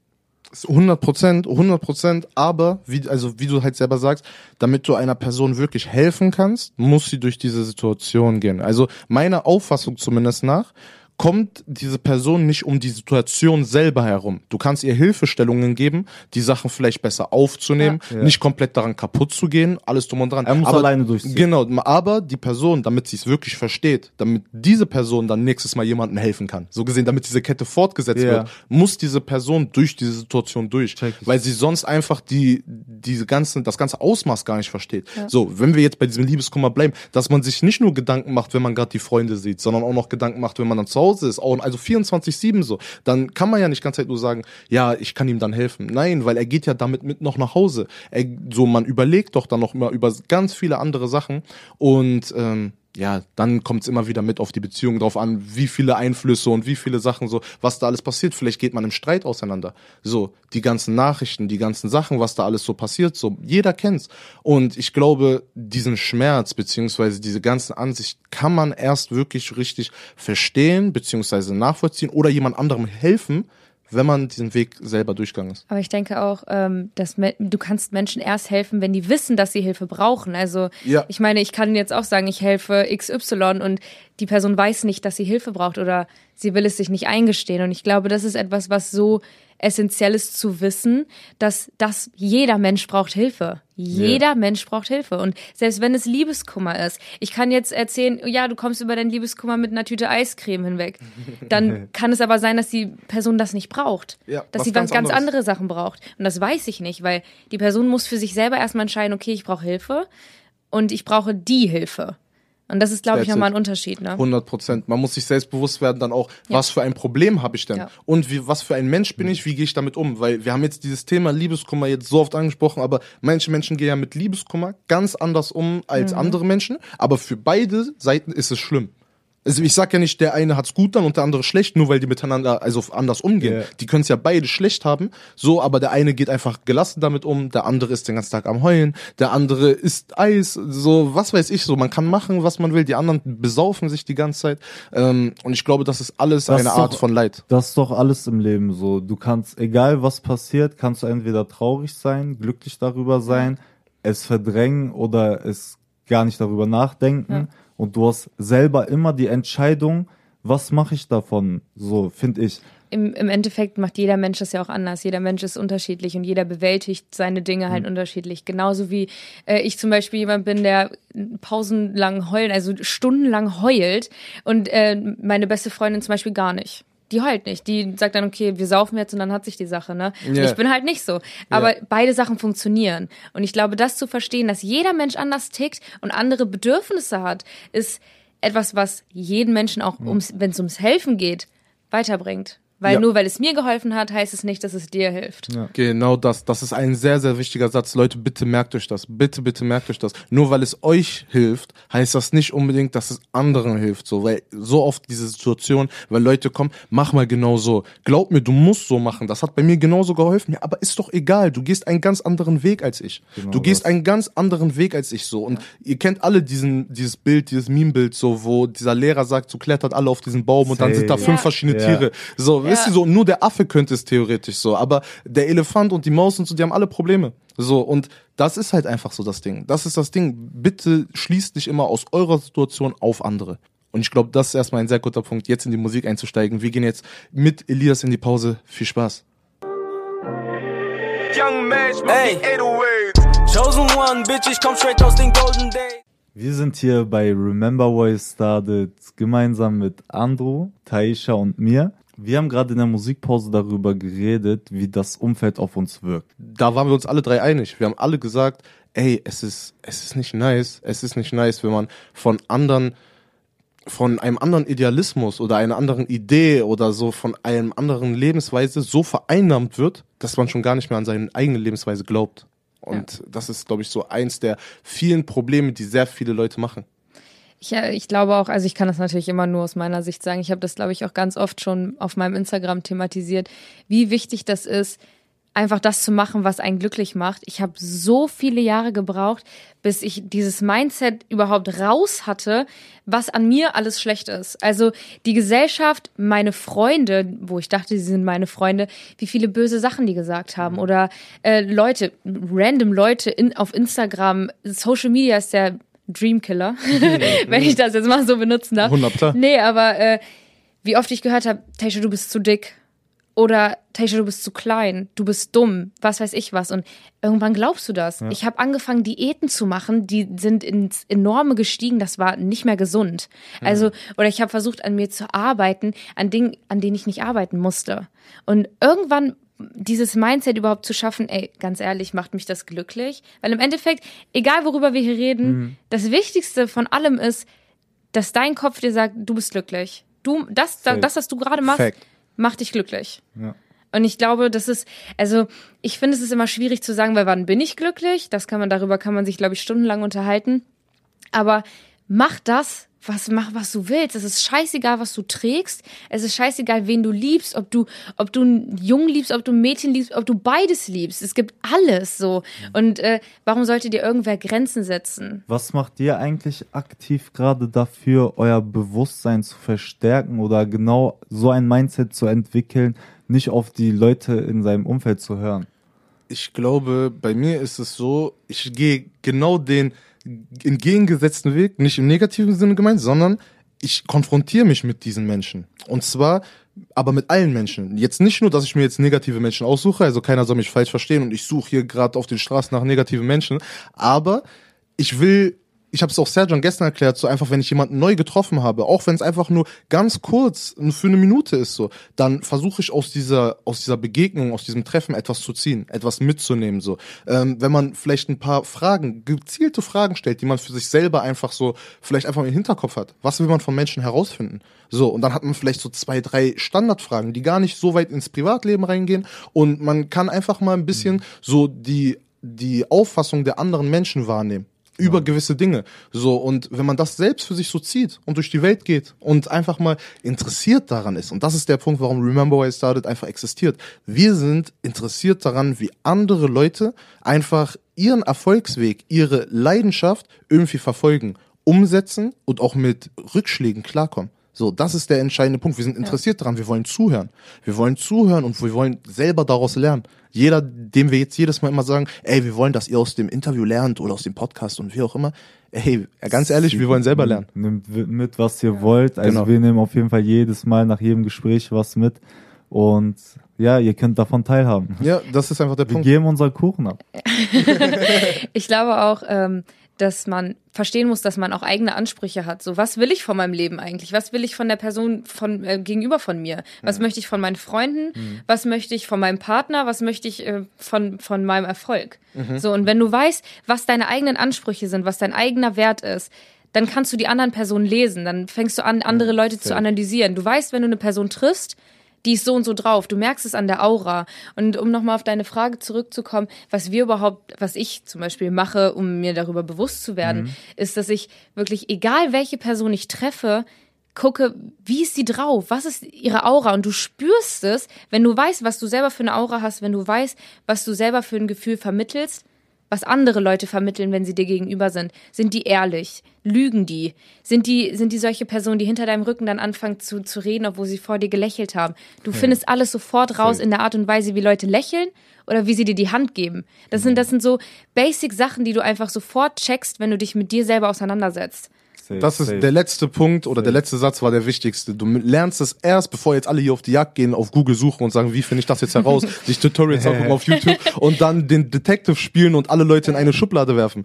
100 Prozent, 100 Prozent, aber wie, also wie du halt selber sagst, damit du einer Person wirklich helfen kannst, muss sie durch diese Situation gehen. Also meiner Auffassung zumindest nach, kommt diese Person nicht um die Situation selber herum. Du kannst ihr Hilfestellungen geben, die Sachen vielleicht besser aufzunehmen, Ja. Ja. nicht komplett daran kaputt zu gehen, alles drum und dran. Er muss aber, alleine durchziehen. Genau, aber die Person, damit sie es wirklich versteht, damit diese Person dann nächstes Mal jemandem helfen kann, so gesehen, damit diese Kette fortgesetzt Ja. wird, muss diese Person durch diese Situation durch, weil sie sonst einfach die diese ganzen das ganze Ausmaß gar nicht versteht. So, wenn wir jetzt bei diesem Liebeskummer bleiben, dass man sich nicht nur Gedanken macht, wenn man gerade die Freunde sieht, sondern auch noch Gedanken macht, wenn man dann zu Hause ist, auch, also 24/7 so, dann kann man ja nicht ganz Zeit nur sagen, ja, ich kann ihm dann helfen. Nein, weil er geht ja damit mit noch nach Hause. Er, so, man überlegt doch dann noch immer über ganz viele andere Sachen und ähm, ja, dann kommt es immer wieder mit auf die Beziehung drauf an, wie viele Einflüsse und wie viele Sachen so, was da alles passiert. Vielleicht geht man im Streit auseinander. So, die ganzen Nachrichten, die ganzen Sachen, was da alles so passiert, so, jeder kennt's. Und ich glaube, diesen Schmerz, beziehungsweise diese ganzen Ansicht kann man erst wirklich richtig verstehen, beziehungsweise nachvollziehen oder jemand anderem helfen, wenn man diesen Weg selber durchgegangen ist. Aber ich denke auch, ähm, dass du kannst Menschen erst helfen, wenn die wissen, dass sie Hilfe brauchen. Also Ja. ich meine, ich kann jetzt auch sagen, ich helfe XY und die Person weiß nicht, dass sie Hilfe braucht oder sie will es sich nicht eingestehen. Und ich glaube, das ist etwas, was so essentiell ist zu wissen, dass, dass jeder Mensch braucht Hilfe. Jeder Mensch braucht Hilfe. Und selbst wenn es Liebeskummer ist, ich kann jetzt erzählen, ja, du kommst über deinen Liebeskummer mit einer Tüte Eiscreme hinweg. Dann kann es aber sein, dass die Person das nicht braucht. Ja, dass sie ganz ganz, ganz anderes. andere Sachen braucht. Und das weiß ich nicht, weil die Person muss für sich selber erstmal entscheiden, okay, ich brauche Hilfe und ich brauche die Hilfe. Und das ist, glaube ich, nochmal ein Unterschied. Ne? 100 Prozent. Man muss sich selbst bewusst werden dann auch, was für ein Problem habe ich denn? Ja. Und wie, was für ein Mensch bin ich? Wie gehe ich damit um? Weil wir haben jetzt dieses Thema Liebeskummer jetzt so oft angesprochen, aber manche Menschen gehen ja mit Liebeskummer ganz anders um als Mhm. andere Menschen. Aber für beide Seiten ist es schlimm. Also ich sag ja nicht, der eine hat's gut dann und der andere schlecht, nur weil die miteinander also anders umgehen. Ja. Die können es ja beide schlecht haben, so, aber der eine geht einfach gelassen damit um, der andere ist den ganzen Tag am Heulen, der andere isst Eis, so, was weiß ich, so, man kann machen, was man will, die anderen besaufen sich die ganze Zeit. Ähm, und ich glaube, das ist alles Das eine ist Art doch- von Leid. Das ist doch alles im Leben so. Du kannst, egal was passiert, kannst du entweder traurig sein, glücklich darüber sein, es verdrängen oder es gar nicht darüber nachdenken. Und du hast selber immer die Entscheidung, was mache ich davon? So, finde ich. Im, Im Endeffekt macht jeder Mensch das ja auch anders. Jeder Mensch ist unterschiedlich und jeder bewältigt seine Dinge halt unterschiedlich. Genauso wie äh, ich zum Beispiel jemand bin, der pausenlang heulen, also stundenlang heult und äh, meine beste Freundin zum Beispiel gar nicht. Die heult nicht. Die sagt dann, okay, wir saufen jetzt und dann hat sich die Sache, ne? Ja. Ich bin halt nicht so. Aber beide Sachen funktionieren. Und ich glaube, das zu verstehen, dass jeder Mensch anders tickt und andere Bedürfnisse hat, ist etwas, was jeden Menschen auch, ums, wenn es ums Helfen geht, weiterbringt. Weil Ja. nur weil es mir geholfen hat, heißt es nicht, dass es dir hilft. Genau das. Das ist ein sehr, sehr wichtiger Satz. Leute, bitte merkt euch das. Bitte, bitte merkt euch das. Nur weil es euch hilft, heißt das nicht unbedingt, dass es anderen hilft. So, weil so oft diese Situation, weil Leute kommen, mach mal genau so. Glaub mir, du musst so machen. Das hat bei mir genauso geholfen. Ja, aber ist doch egal. Du gehst einen ganz anderen Weg als ich. du gehst das. einen ganz anderen Weg als ich so. Und ihr kennt alle diesen, dieses Bild, dieses Meme-Bild so, wo dieser Lehrer sagt, so klettert alle auf diesen Baum und dann sind da fünf Ja. verschiedene Ja. Tiere. So, wisst ihr so, nur der Affe könnte es theoretisch so, aber der Elefant und die Maus und so, die haben alle Probleme. So, und das ist halt einfach so das Ding. Das ist das Ding. Bitte schließt nicht immer aus eurer Situation auf andere. Und ich glaube, das ist erstmal ein sehr guter Punkt, jetzt in die Musik einzusteigen. Wir gehen jetzt mit Elias in die Pause. Viel Spaß. Hey. hey. 808. Chosen one, bitch, ich komm straight aus den Golden Days. Wir sind hier bei Remember Why Started gemeinsam mit Andrew, Taisha und mir. Wir haben gerade in der Musikpause darüber geredet, wie das Umfeld auf uns wirkt. Da waren wir uns alle drei einig. Wir haben alle gesagt, ey, es ist, es ist nicht nice. Es ist nicht nice, wenn man von anderen von einem anderen Idealismus oder einer anderen Idee oder so von einem anderen Lebensweise so vereinnahmt wird, dass man schon gar nicht mehr an seine eigene Lebensweise glaubt. Und das ist, glaube ich, so eins der vielen Probleme, die sehr viele Leute machen. Ich, ich glaube auch, also ich kann das natürlich immer nur aus meiner Sicht sagen. Ich habe das, glaube ich, auch ganz oft schon auf meinem Instagram thematisiert, wie wichtig das ist, einfach das zu machen, was einen glücklich macht. Ich habe so viele Jahre gebraucht, bis ich dieses Mindset überhaupt raus hatte, was an mir alles schlecht ist. Also die Gesellschaft, meine Freunde, wo ich dachte, sie sind meine Freunde, wie viele böse Sachen die gesagt haben oder äh, Leute, random Leute in, auf Instagram, Social Media ist der Dreamkiller, wenn ich das jetzt mal so benutzen darf. 100 klar. Nee, aber äh, wie oft ich gehört habe, Taysha, du bist zu dick. Oder Taysha, du bist zu klein, du bist dumm, was weiß ich was. Und irgendwann glaubst du das. Ich habe angefangen, Diäten zu machen, die sind ins Enorme gestiegen, das war nicht mehr gesund. Also, oder ich habe versucht, an mir zu arbeiten, an Dingen, an denen ich nicht arbeiten musste. Und irgendwann dieses Mindset überhaupt zu schaffen, ey, ganz ehrlich, macht mich das glücklich? Weil im Endeffekt, egal worüber wir hier reden, das Wichtigste von allem ist, dass dein Kopf dir sagt, du bist glücklich. Du, das, Safe. das, was du gerade machst, Fact. macht dich glücklich. Ja. Und ich glaube, das ist, also ich finde, es ist immer schwierig zu sagen, weil wann bin ich glücklich? Das kann man, darüber kann man sich, glaube ich, stundenlang unterhalten. Aber mach das, was, mach, was du willst. Es ist scheißegal, was du trägst. Es ist scheißegal, wen du liebst, ob du, ob du einen Jungen liebst, ob du ein Mädchen liebst, ob du beides liebst. Es gibt alles so. Und äh, warum sollte dir irgendwer Grenzen setzen? Was macht ihr eigentlich aktiv gerade dafür, euer Bewusstsein zu verstärken oder genau so ein Mindset zu entwickeln, nicht auf die Leute in seinem Umfeld zu hören? Ich glaube, bei mir ist es so, ich gehe genau den entgegengesetzten Weg, nicht im negativen Sinne gemeint, sondern ich konfrontiere mich mit diesen Menschen. Und zwar aber mit allen Menschen. Jetzt nicht nur, dass ich mir jetzt negative Menschen aussuche, also keiner soll mich falsch verstehen und ich suche hier gerade auf den Straßen nach negativen Menschen, aber ich will ich habe es auch Serjan gestern erklärt, so einfach, wenn ich jemanden neu getroffen habe, auch wenn es einfach nur ganz kurz für eine Minute ist, so, dann versuche ich aus dieser aus dieser Begegnung, aus diesem Treffen etwas zu ziehen, etwas mitzunehmen, so. Ähm, wenn man vielleicht ein paar Fragen, gezielte Fragen stellt, die man für sich selber einfach so, vielleicht einfach im Hinterkopf hat. Was will man von Menschen herausfinden? So, und dann hat man vielleicht so zwei, drei Standardfragen, die gar nicht so weit ins Privatleben reingehen und man kann einfach mal ein bisschen so die die Auffassung der anderen Menschen wahrnehmen über gewisse Dinge. So, und wenn man das selbst für sich so zieht und durch die Welt geht und einfach mal interessiert daran ist, und das ist der Punkt, warum Remember Why I Started einfach existiert. Wir sind interessiert daran, wie andere Leute einfach ihren Erfolgsweg, ihre Leidenschaft irgendwie verfolgen, umsetzen und auch mit Rückschlägen klarkommen. So, das ist der entscheidende Punkt. Wir sind interessiert daran, wir wollen zuhören. Wir wollen zuhören und wir wollen selber daraus lernen. Jeder, dem wir jetzt jedes Mal immer sagen, ey, wir wollen, dass ihr aus dem Interview lernt oder aus dem Podcast und wie auch immer. Ey, ganz ehrlich, wir wollen selber lernen. Nehmt mit, was ihr wollt. Also Genau. wir nehmen auf jeden Fall jedes Mal nach jedem Gespräch was mit. Und ja, ihr könnt davon teilhaben. Ja, das ist einfach der Wir Punkt. geben unseren Kuchen ab. Ich glaube auch, ähm, dass man verstehen muss, dass man auch eigene Ansprüche hat. So, was will ich von meinem Leben eigentlich? Was will ich von der Person von äh, gegenüber von mir? Was möchte ich von meinen Freunden? Was möchte ich von meinem Partner? Was möchte ich äh, von von meinem Erfolg? So und wenn du weißt, was deine eigenen Ansprüche sind, was dein eigener Wert ist, dann kannst du die anderen Personen lesen. Dann fängst du an, andere Leute zu analysieren. Du weißt, wenn du eine Person triffst, die ist so und so drauf. Du merkst es an der Aura. Und um nochmal auf deine Frage zurückzukommen, was wir überhaupt, was ich zum Beispiel mache, um mir darüber bewusst zu werden, ist, dass ich wirklich, egal welche Person ich treffe, gucke, wie ist sie drauf? Was ist ihre Aura? Und du spürst es, wenn du weißt, was du selber für eine Aura hast, wenn du weißt, was du selber für ein Gefühl vermittelst, was andere Leute vermitteln, wenn sie dir gegenüber sind. Sind die ehrlich? Lügen die? Sind die, sind die solche Personen, die hinter deinem Rücken dann anfangen zu, zu reden, obwohl sie vor dir gelächelt haben? Du findest alles sofort raus in der Art und Weise, wie Leute lächeln oder wie sie dir die Hand geben. Das sind, das sind so basic Sachen, die du einfach sofort checkst, wenn du dich mit dir selber auseinandersetzt. Safe, Das ist safe. der letzte Punkt oder der letzte Satz war der wichtigste. Du lernst es erst, bevor jetzt alle hier auf die Jagd gehen, auf Google suchen und sagen, wie finde ich das jetzt heraus, sich Tutorials angucken auf YouTube und dann den Detective spielen und alle Leute in eine Schublade werfen.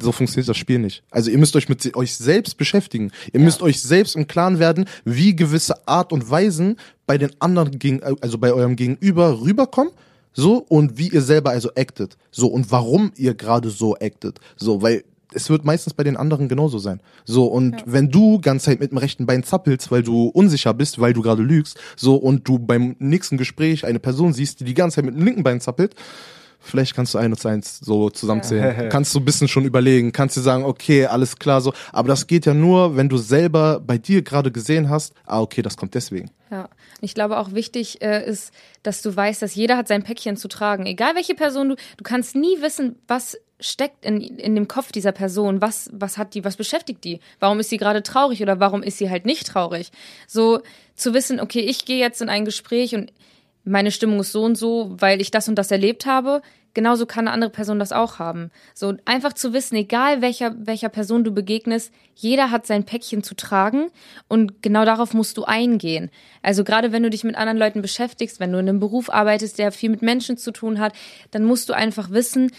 So funktioniert das Spiel nicht. Also ihr müsst euch mit euch selbst beschäftigen. Ihr müsst euch selbst im Klaren werden, wie gewisse Art und Weisen bei den anderen, gegen, also bei eurem Gegenüber rüberkommen. So, und wie ihr selber also actet. So, und warum ihr gerade so actet. So, weil es wird meistens bei den anderen genauso sein. So, und wenn du ganz Zeit mit dem rechten Bein zappelst, weil du unsicher bist, weil du gerade lügst, so, und du beim nächsten Gespräch eine Person siehst, die die ganze Zeit mit dem linken Bein zappelt, Vielleicht kannst du ein und eins so zusammenzählen. kannst du ein bisschen schon überlegen. Kannst dir sagen, okay, alles klar so. Aber das geht ja nur, wenn du selber bei dir gerade gesehen hast, ah, okay, das kommt deswegen. Ja, ich glaube auch wichtig äh, ist, dass du weißt, dass jeder hat sein Päckchen zu tragen. Egal welche Person du, du kannst nie wissen, was steckt in, in dem Kopf dieser Person, was, was hat die, was beschäftigt die? Warum ist sie gerade traurig oder warum ist sie halt nicht traurig? So zu wissen, okay, ich gehe jetzt in ein Gespräch und meine Stimmung ist so und so, weil ich das und das erlebt habe. Genauso kann eine andere Person das auch haben. So einfach zu wissen, egal welcher, welcher Person du begegnest, jeder hat sein Päckchen zu tragen und genau darauf musst du eingehen. Also gerade wenn du dich mit anderen Leuten beschäftigst, wenn du in einem Beruf arbeitest, der viel mit Menschen zu tun hat, dann musst du einfach wissen,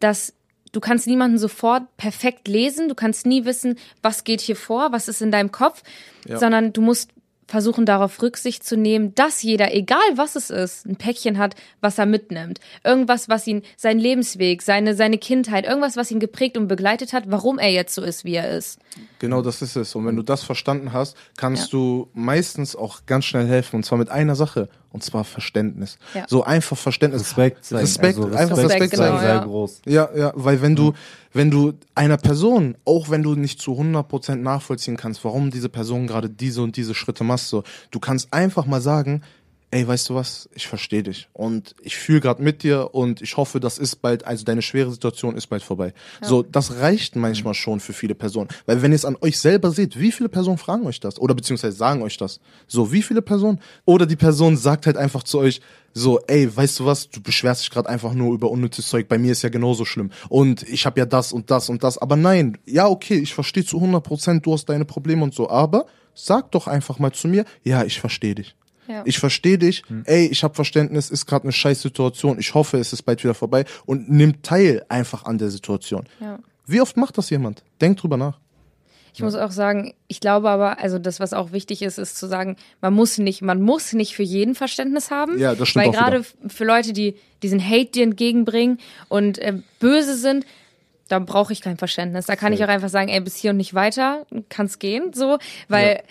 dass du kannst niemanden sofort perfekt lesen, du kannst nie wissen, was geht hier vor, was ist in deinem Kopf, Ja. sondern du musst versuchen darauf Rücksicht zu nehmen, dass jeder, egal was es ist, ein Päckchen hat, was er mitnimmt. Irgendwas, was ihn, sein Lebensweg, seine, seine Kindheit, irgendwas, was ihn geprägt und begleitet hat, warum er jetzt so ist, wie er ist. Genau, das ist es. Und wenn du das verstanden hast, kannst du meistens auch ganz schnell helfen. Und zwar mit einer Sache. Und zwar Verständnis. Ja. So einfach Verständnis. Respekt zeigen. Respekt, also einfach Respekt, Respekt zeigen, genau, sehr ja. groß. Ja, ja, weil wenn du, wenn du einer Person, auch wenn du nicht zu 100% nachvollziehen kannst, warum diese Person gerade diese und diese Schritte macht, so, du kannst einfach mal sagen, ey, weißt du was, ich verstehe dich. Und ich fühle gerade mit dir und ich hoffe, das ist bald, also deine schwere Situation ist bald vorbei. So, das reicht manchmal schon für viele Personen, weil wenn ihr es an euch selber seht, wie viele Personen fragen euch das? Oder beziehungsweise sagen euch das? So, wie viele Personen? Oder die Person sagt halt einfach zu euch, so, ey, weißt du was, du beschwerst dich gerade einfach nur über unnützes Zeug, bei mir ist ja genauso schlimm. Und ich habe ja das und das und das, aber nein, ja, okay, ich verstehe zu 100 Prozent, du hast deine Probleme und so, aber sag doch einfach mal zu mir, ja, ich verstehe dich. Ja. Ich verstehe dich, ey, ich habe Verständnis, ist gerade eine scheiß Situation, ich hoffe, es ist bald wieder vorbei und nimm teil einfach an der Situation. Ja. Wie oft macht das jemand? Denk drüber nach. Ich muss auch sagen, ich glaube aber, also das, was auch wichtig ist, ist zu sagen, man muss nicht, man muss nicht für jeden Verständnis haben. Ja, das stimmt Weil gerade für Leute, die diesen Hate dir entgegenbringen und äh, böse sind, da brauche ich kein Verständnis. Da kann ich auch einfach sagen, ey, bis hier und nicht weiter, kann's gehen, so, weil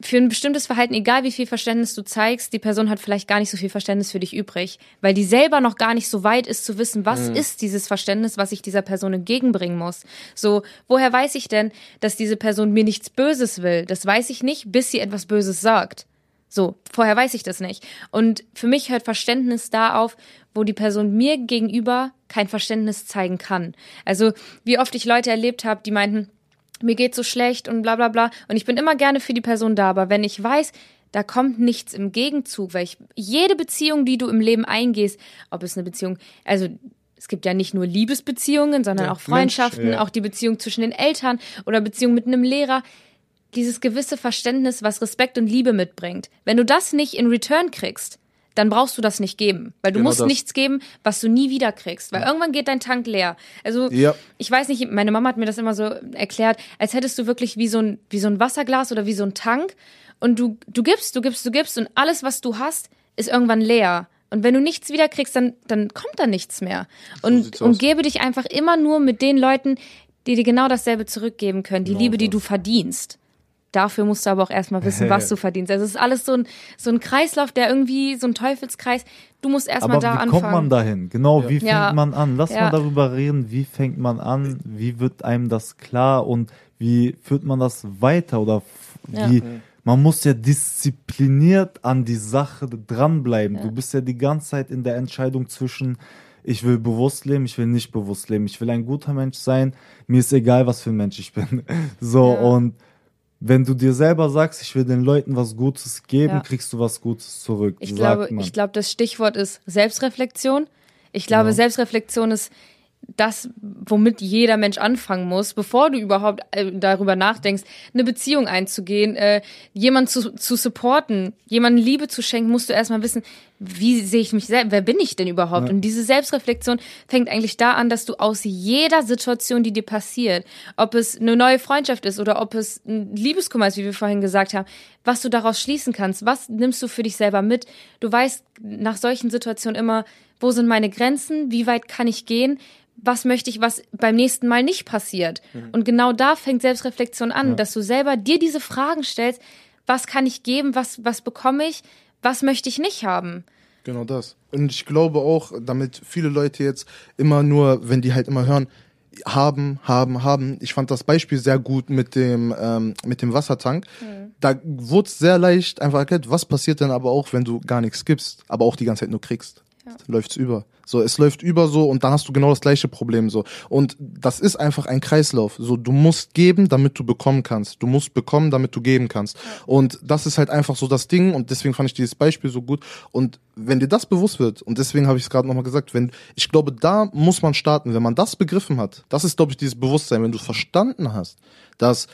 für ein bestimmtes Verhalten, egal wie viel Verständnis du zeigst, die Person hat vielleicht gar nicht so viel Verständnis für dich übrig, weil die selber noch gar nicht so weit ist zu wissen, was ist dieses Verständnis, was ich dieser Person entgegenbringen muss. So, woher weiß ich denn, dass diese Person mir nichts Böses will? Das weiß ich nicht, bis sie etwas Böses sagt. So, vorher weiß ich das nicht. Und für mich hört Verständnis da auf, wo die Person mir gegenüber kein Verständnis zeigen kann. Also, wie oft ich Leute erlebt habe, die meinten, mir geht so schlecht und bla bla bla. Und ich bin immer gerne für die Person da, aber wenn ich weiß, da kommt nichts im Gegenzug, weil ich jede Beziehung, die du im Leben eingehst, ob es eine Beziehung, also es gibt ja nicht nur Liebesbeziehungen, sondern Ja, auch Freundschaften, Mensch, ja. auch die Beziehung zwischen den Eltern oder Beziehung mit einem Lehrer. Dieses gewisse Verständnis, was Respekt und Liebe mitbringt. Wenn du das nicht in Return kriegst, dann brauchst du das nicht geben. Weil du Genau musst das. nichts geben, was du nie wieder kriegst. Weil irgendwann geht dein Tank leer. Also, Ja. ich weiß nicht, meine Mama hat mir das immer so erklärt, als hättest du wirklich wie so ein, wie so ein Wasserglas oder wie so ein Tank und du, du gibst, du gibst, du gibst und alles, was du hast, ist irgendwann leer. Und wenn du nichts wieder kriegst, dann, dann kommt da nichts mehr. Und, sieht's und aus. gebe dich einfach immer nur mit den Leuten, die dir genau dasselbe zurückgeben können, die Genau Liebe, die du verdienst. Dafür musst du aber auch erstmal wissen, was du verdienst. Also es ist alles so ein, so ein Kreislauf, der irgendwie, so ein Teufelskreis. Du musst erstmal Aber da wie anfangen. kommt man dahin? Genau, wie fängt Ja. man an? Lass Ja. mal darüber reden, wie fängt man an, wie wird einem das klar und wie führt man das weiter oder Ja. wie man muss ja diszipliniert an die Sache dranbleiben. Ja. Du bist ja die ganze Zeit in der Entscheidung zwischen ich will bewusst leben, ich will nicht bewusst leben, ich will ein guter Mensch sein, mir ist egal, was für ein Mensch ich bin. So Ja. und wenn du dir selber sagst, ich will den Leuten was Gutes geben, Ja. kriegst du was Gutes zurück. Ich sagt glaube, man. ich glaube, das Stichwort ist Selbstreflexion. Ich glaube, Genau. Selbstreflexion ist das, womit jeder Mensch anfangen muss, bevor du überhaupt äh, darüber nachdenkst, eine Beziehung einzugehen, äh, jemanden zu, zu supporten, jemanden Liebe zu schenken, musst du erstmal wissen, wie sehe ich mich selbst, wer bin ich denn überhaupt? Und diese Selbstreflexion fängt eigentlich da an, dass du aus jeder Situation, die dir passiert, ob es eine neue Freundschaft ist oder ob es ein Liebeskummer ist, wie wir vorhin gesagt haben, was du daraus schließen kannst, was nimmst du für dich selber mit? Du weißt nach solchen Situationen immer, wo sind meine Grenzen, wie weit kann ich gehen, was möchte ich, was beim nächsten Mal nicht passiert. Und genau da fängt Selbstreflexion an, dass du selber dir diese Fragen stellst, was kann ich geben, was, was bekomme ich, was möchte ich nicht haben. Genau das. Und ich glaube auch, damit viele Leute jetzt immer nur, wenn die halt immer hören, haben, haben, haben. Ich fand das Beispiel sehr gut mit dem, ähm, mit dem Wassertank. Da wurde es sehr leicht einfach erklärt, was passiert denn aber auch, wenn du gar nichts gibst, aber auch die ganze Zeit nur kriegst. Dann läuft's über. So, es läuft über so und dann hast du genau das gleiche Problem so. Und das ist einfach ein Kreislauf. So, du musst geben, damit du bekommen kannst. Du musst bekommen, damit du geben kannst. Und das ist halt einfach so das Ding und deswegen fand ich dieses Beispiel so gut. Und wenn dir das bewusst wird, und deswegen habe ich es gerade nochmal gesagt, wenn, ich glaube, da muss man starten, wenn man das begriffen hat. Das ist, glaube ich, dieses Bewusstsein, wenn du verstanden hast, dass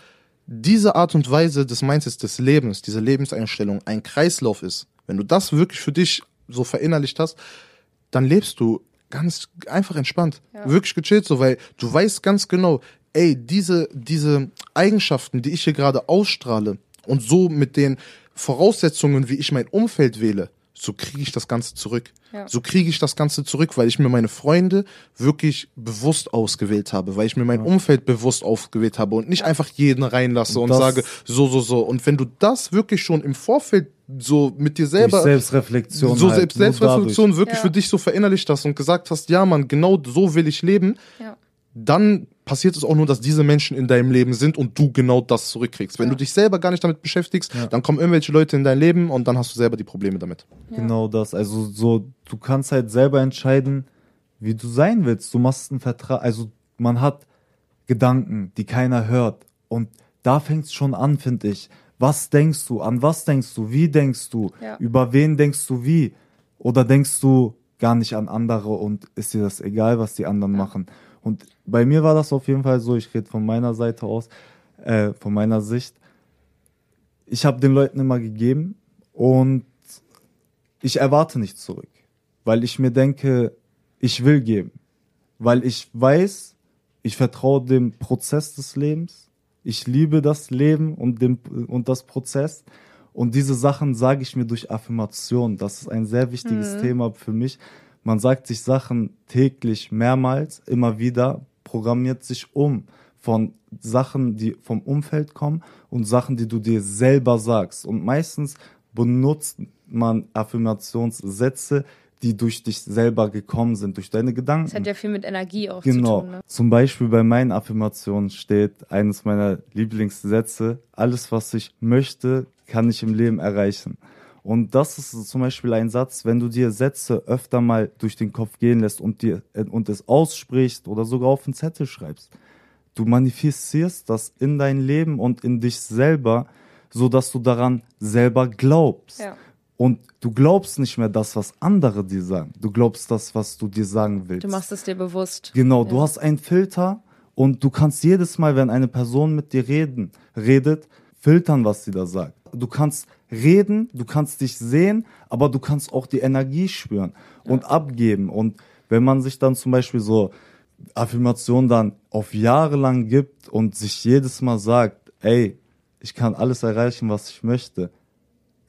diese Art und Weise des Mindsets des Lebens, diese Lebenseinstellung ein Kreislauf ist. Wenn du das wirklich für dich so verinnerlicht hast, dann lebst du ganz einfach entspannt, wirklich gechillt so, weil du weißt ganz genau, ey, diese, diese Eigenschaften, die ich hier gerade ausstrahle und so mit den Voraussetzungen, wie ich mein Umfeld wähle, so kriege ich das Ganze zurück. Ja. So kriege ich das Ganze zurück, weil ich mir meine Freunde wirklich bewusst ausgewählt habe, weil ich mir mein Umfeld bewusst ausgewählt habe und nicht einfach jeden reinlasse und Das- sage, so, so, so. Und wenn du das wirklich schon im Vorfeld so mit dir selber Durch Selbstreflexion. so halt, Selbstreflexion wirklich Ja. für dich so verinnerlicht hast und gesagt hast, ja Mann, genau so will ich leben, Ja. dann passiert es auch nur, dass diese Menschen in deinem Leben sind und du genau das zurückkriegst. Wenn Ja. du dich selber gar nicht damit beschäftigst, dann kommen irgendwelche Leute in dein Leben und dann hast du selber die Probleme damit. Genau das. Also so, du kannst halt selber entscheiden, wie du sein willst. Du machst einen Vertrag, also man hat Gedanken, die keiner hört. Und da fängt es schon an, finde ich. Was denkst du? An was denkst du? Wie denkst du? Ja. Über wen denkst du wie? Oder denkst du gar nicht an andere und ist dir das egal, was die anderen machen? Und bei mir war das auf jeden Fall so, ich rede von meiner Seite aus, äh, von meiner Sicht. Ich habe den Leuten immer gegeben und ich erwarte nichts zurück, weil ich mir denke, ich will geben, weil ich weiß, ich vertraue dem Prozess des Lebens, ich liebe das Leben und, dem, und das Prozess und diese Sachen sage ich mir durch Affirmation. Das ist ein sehr wichtiges Thema für mich. Man sagt sich Sachen täglich mehrmals, immer wieder, programmiert sich um von Sachen, die vom Umfeld kommen und Sachen, die du dir selber sagst. Und meistens benutzt man Affirmationssätze, die durch dich selber gekommen sind, durch deine Gedanken. Das hat ja viel mit Energie auch Genau. zu tun. Ne? Zum Beispiel bei meinen Affirmationen steht eines meiner Lieblingssätze, alles was ich möchte, kann ich im Leben erreichen. Und das ist zum Beispiel ein Satz, wenn du dir Sätze öfter mal durch den Kopf gehen lässt und dir und es aussprichst oder sogar auf einen Zettel schreibst, du manifestierst das in dein Leben und in dich selber, so dass du daran selber glaubst. Ja. Und du glaubst nicht mehr das, was andere dir sagen. Du glaubst das, was du dir sagen willst. Du machst es dir bewusst. Genau, du Ja. hast einen Filter und du kannst jedes Mal, wenn eine Person mit dir reden, redet, filtern, was sie da sagt. Du kannst reden, du kannst dich sehen, aber du kannst auch die Energie spüren und abgeben. Und wenn man sich dann zum Beispiel so Affirmationen dann auf Jahre lang gibt und sich jedes Mal sagt, ey, ich kann alles erreichen, was ich möchte.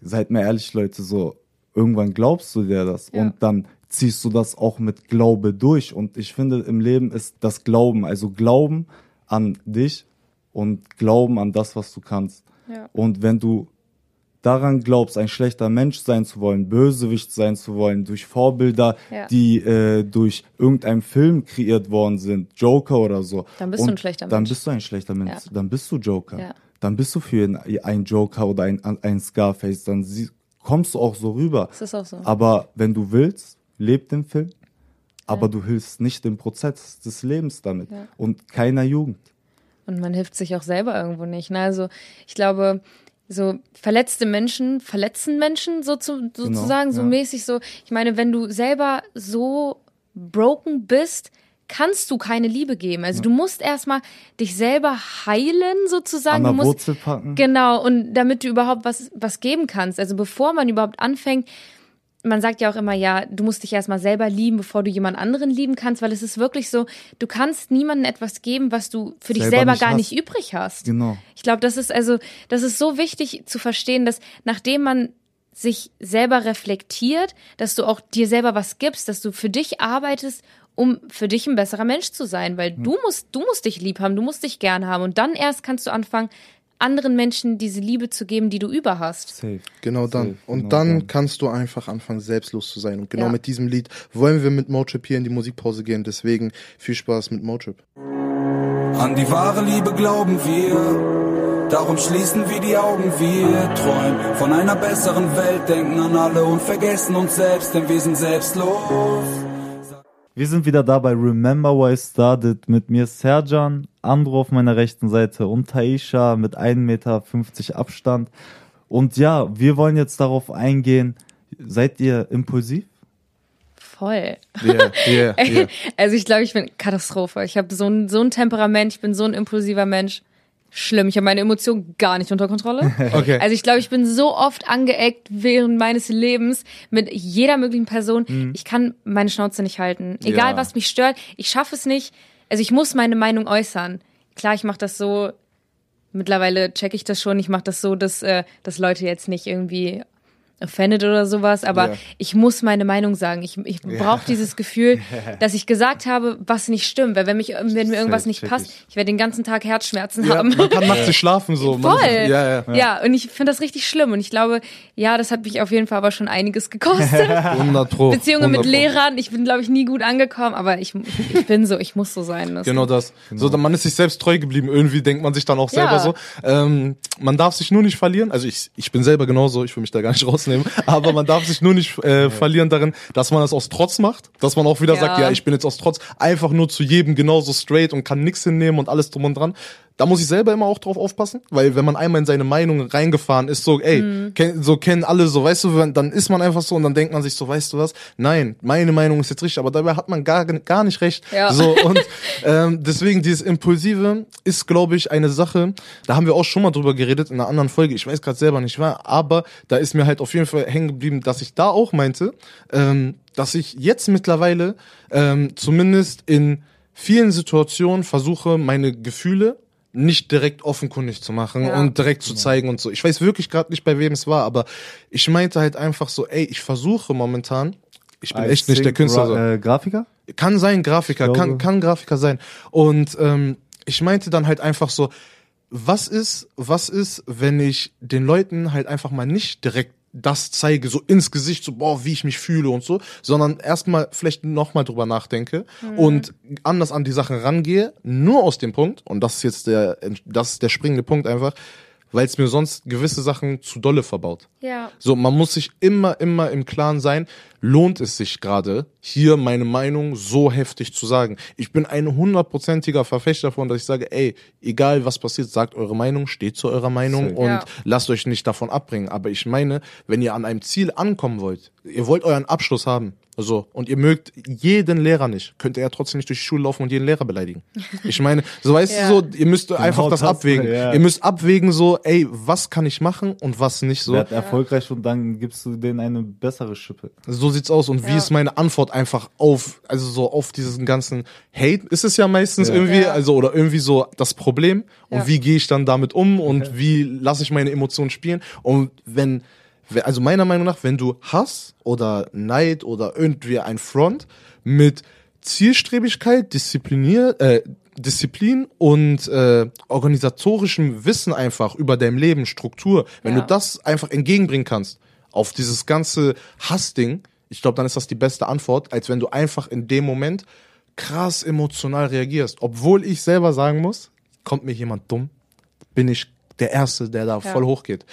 Seid mir ehrlich, Leute, so, irgendwann glaubst du dir das Ja. und dann ziehst du das auch mit Glaube durch. Und ich finde, im Leben ist das Glauben, also Glauben an dich und Glauben an das, was du kannst. Ja. Und wenn du daran glaubst, ein schlechter Mensch sein zu wollen, Bösewicht sein zu wollen, durch Vorbilder, Ja. die äh, durch irgendeinen Film kreiert worden sind, Joker oder so. Dann bist du Und ein schlechter Dann Mensch. bist du ein schlechter Mensch. Ja. Dann bist du Joker. Ja. Dann bist du für ein, Joker oder ein, ein Scarface. Dann kommst du auch so rüber. Das ist auch so. Aber wenn du willst, leb den Film. Aber du hilfst nicht dem Prozess des Lebens damit. Ja. Und keiner Jugend. Und man hilft sich auch selber irgendwo nicht. Ne? Also ich glaube, so verletzte Menschen verletzen Menschen so zu, sozusagen, so ja. mäßig so. Ich meine, wenn du selber so broken bist, kannst du keine Liebe geben. Also du musst erstmal dich selber heilen sozusagen. An der Wurzel packen. Genau, und damit du überhaupt was, was geben kannst. Also bevor man überhaupt anfängt, man sagt ja auch immer, ja, du musst dich erstmal selber lieben, bevor du jemand anderen lieben kannst, weil es ist wirklich so, du kannst niemandem etwas geben, was du für dich Selber selber nicht gar hast. nicht übrig hast. Genau. Ich glaube, das ist also, das ist so wichtig zu verstehen, dass nachdem man sich selber reflektiert, dass du auch dir selber was gibst, dass du für dich arbeitest, um für dich ein besserer Mensch zu sein, weil du musst, du musst dich lieb haben, du musst dich gern haben und dann erst kannst du anfangen, anderen Menschen diese Liebe zu geben, die du über hast. Safe. Genau dann. Safe, Und genau dann dann. kannst du einfach anfangen, selbstlos zu sein. Und genau Ja. mit diesem Lied wollen wir mit Motrip hier in die Musikpause gehen. Deswegen viel Spaß mit Motrip. An die wahre Liebe glauben wir, darum schließen wir die Augen. Wir träumen von einer besseren Welt, denken an alle und vergessen uns selbst, denn wir sind selbstlos. Wir sind wieder da bei Remember Why I Started mit mir Serjan, Andro auf meiner rechten Seite und Taisha mit 1,50 Meter Abstand. Und ja, wir wollen jetzt darauf eingehen, seid ihr impulsiv? Voll. Yeah, yeah, yeah. Also ich glaube, ich bin Katastrophe. Ich habe so ein, so ein Temperament, ich bin so ein impulsiver Mensch. Schlimm. Ich habe meine Emotionen gar nicht unter Kontrolle. Okay. Also ich glaube, ich bin so oft angeeckt während meines Lebens mit jeder möglichen Person. Ich kann meine Schnauze nicht halten. Egal, Ja. was mich stört, ich schaffe es nicht. Also ich muss meine Meinung äußern. Klar, ich mache das so, mittlerweile checke ich das schon, ich mache das so, dass, äh, dass Leute jetzt nicht irgendwie offended oder sowas, aber Ja. ich muss meine Meinung sagen. Ich, ich brauche dieses Gefühl, dass ich gesagt habe, was nicht stimmt. Weil wenn, mich, wenn mir irgendwas nicht passt, ich. werde den ganzen Tag Herzschmerzen ja, haben. man kann nachts nicht schlafen so. Voll. Ja, ja. Ja, und ich finde das richtig schlimm. Und ich glaube, ja, das hat mich auf jeden Fall aber schon einiges gekostet. 100 Pro. Beziehungen mit 100 Pro. Lehrern. Ich bin, glaube ich, nie gut angekommen, aber ich, ich bin so, ich muss so sein. Das Genau das. So, dann man ist sich selbst treu geblieben. Irgendwie denkt man sich dann auch selber Ja. so. Ähm, man darf sich nur nicht verlieren. Also ich, ich bin selber genauso. Ich will mich da gar nicht rausnehmen. Aber man darf sich nur nicht äh, verlieren darin, dass man das aus Trotz macht. Dass man auch wieder Ja. sagt, ja, ich bin jetzt aus Trotz einfach nur zu jedem genauso straight und kann nichts hinnehmen und alles drum und dran. Da muss ich selber immer auch drauf aufpassen, weil wenn man einmal in seine Meinung reingefahren ist, so, ey, Mhm. kenn, so kennen alle, so, weißt du, wenn- dann ist man einfach so und dann denkt man sich so, weißt du was, nein, meine Meinung ist jetzt richtig, aber dabei hat man gar, gar nicht recht. Ja. So, und ähm, deswegen dieses Impulsive ist, glaube ich, eine Sache, da haben wir auch schon mal drüber geredet in einer anderen Folge, ich weiß gerade selber nicht war, aber da ist mir halt auf jeden Fall hängen geblieben, dass ich da auch meinte, ähm, dass ich jetzt mittlerweile ähm, zumindest in vielen Situationen versuche, meine Gefühle nicht direkt offenkundig zu machen Ja. und direkt zu zeigen und so. Ich weiß wirklich gerade nicht, bei wem es war, aber ich meinte halt einfach so, ey, ich versuche momentan, ich bin Als echt nicht der Künstler. So. Gra äh, Grafiker? Kann sein, Grafiker, kann, kann Grafiker sein. Und ähm, ich meinte dann halt einfach so, was ist, was ist, wenn ich den Leuten halt einfach mal nicht direkt das zeige, so ins Gesicht, so, boah, wie ich mich fühle und so, sondern erstmal vielleicht nochmal drüber nachdenke und anders an die Sachen rangehe, nur aus dem Punkt, und das ist jetzt der, das ist der springende Punkt einfach, weil es mir sonst gewisse Sachen zu dolle verbaut. Ja. So, man muss sich immer, immer im Klaren sein, lohnt es sich gerade, hier meine Meinung so heftig zu sagen. Ich bin ein hundertprozentiger Verfechter davon, dass ich sage, ey, egal was passiert, sagt eure Meinung, steht zu eurer Meinung und Ja. lasst euch nicht davon abbringen. Aber ich meine, wenn ihr an einem Ziel ankommen wollt, ihr wollt euren Abschluss haben, so, und ihr mögt jeden Lehrer nicht, könnt ihr ja trotzdem nicht durch die Schule laufen und jeden Lehrer beleidigen. Ich meine, so weißt Ja. du so, ihr müsst einfach das das, abwägen. ja. Ihr müsst abwägen so, ey, was kann ich machen und was nicht so. Werd erfolgreich und dann gibst du denen eine bessere Schippe. So sieht's aus. Und wie ist meine Antwort einfach auf, also so auf diesen ganzen Hate ist es ja meistens Ja. irgendwie, Ja. also oder irgendwie so das Problem. Und Ja. wie gehe ich dann damit um und wie lasse ich meine Emotionen spielen? Und wenn, wenn- also meiner Meinung nach, wenn du Hass oder Neid oder irgendwie ein Front mit Zielstrebigkeit, Disziplinier, äh, Disziplin und äh, organisatorischem Wissen einfach über dein Leben, Struktur, wenn Ja. du das einfach entgegenbringen kannst auf dieses ganze Hassding, ich glaube, dann ist das die beste Antwort, als wenn du einfach in dem Moment krass emotional reagierst. Obwohl ich selber sagen muss, kommt mir jemand dumm, bin ich der Erste, der da voll hochgeht.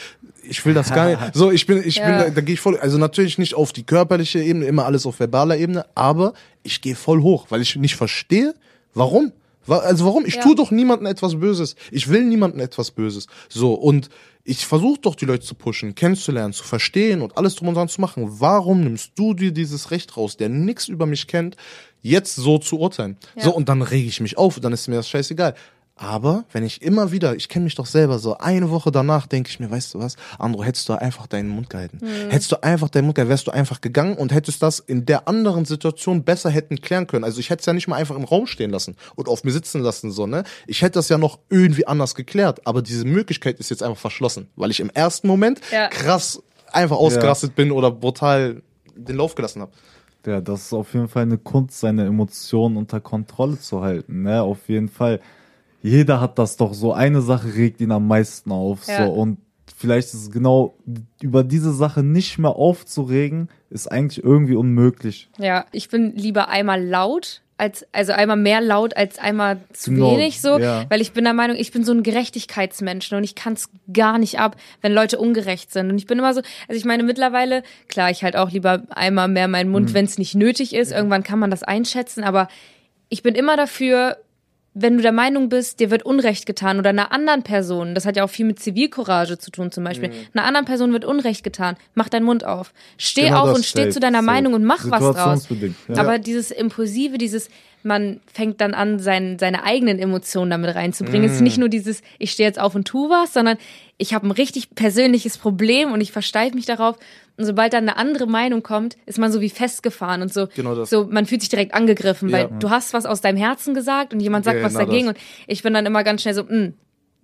Ich will das gar nicht. So, ich bin, ich bin, Ja. da, da gehe ich voll, also natürlich nicht auf die körperliche Ebene, immer alles auf verbaler Ebene, aber ich gehe voll hoch, weil ich nicht verstehe, warum. Wa- Also warum? Ich Ja. tue doch niemandem etwas Böses. Ich will niemandem etwas Böses. So, und ich versuche doch die Leute zu pushen, kennenzulernen, zu verstehen und alles drum und dran zu machen. Warum nimmst du dir dieses Recht raus, der nichts über mich kennt, jetzt so zu urteilen? Ja. So, und dann rege ich mich auf, dann ist mir das scheißegal. Aber wenn ich immer wieder, ich kenne mich doch selber so, eine Woche danach denke ich mir, weißt du was, Andro, hättest du einfach deinen Mund gehalten. Hättest du einfach deinen Mund gehalten, wärst du einfach gegangen und hättest das in der anderen Situation besser hätten klären können. Also ich hätte es ja nicht mal einfach im Raum stehen lassen und auf mir sitzen lassen, so, ne? Ich hätte das ja noch irgendwie anders geklärt, aber diese Möglichkeit ist jetzt einfach verschlossen, weil ich im ersten Moment Ja. krass einfach ausgerastet bin oder brutal den Lauf gelassen habe. Ja, das ist auf jeden Fall eine Kunst, seine Emotionen unter Kontrolle zu halten, ne? Auf jeden Fall. Jeder hat das doch so. Eine Sache regt ihn am meisten auf. Ja. So. Und vielleicht ist es genau über diese Sache nicht mehr aufzuregen, ist eigentlich irgendwie unmöglich. Ja, ich bin lieber einmal laut, als, also einmal mehr laut als einmal zu Genau, wenig so, ja. weil ich bin der Meinung, ich bin so ein Gerechtigkeitsmensch und ich kann es gar nicht ab, wenn Leute ungerecht sind. Und ich bin immer so, also ich meine mittlerweile, klar, ich halt auch lieber einmal mehr meinen Mhm. Mund, wenn es nicht nötig ist. Irgendwann kann man das einschätzen, aber ich bin immer dafür, wenn du der Meinung bist, dir wird Unrecht getan oder einer anderen Person, das hat ja auch viel mit Zivilcourage zu tun zum Beispiel, einer anderen Person wird Unrecht getan, mach deinen Mund auf. Steh Genau auf und steh zu deiner. Meinung und mach was draus. Ja. Aber dieses Impulsive, dieses, man fängt dann an, sein, seine eigenen Emotionen damit reinzubringen. Es ist nicht nur dieses, ich stehe jetzt auf und tu was, sondern ich habe ein richtig persönliches Problem und ich versteife mich darauf. Und sobald dann eine andere Meinung kommt, ist man so wie festgefahren und so. Genau. So, man fühlt sich direkt angegriffen, weil Ja. du hast was aus deinem Herzen gesagt und jemand sagt was Genau dagegen. das. Und ich bin dann immer ganz schnell so, mm,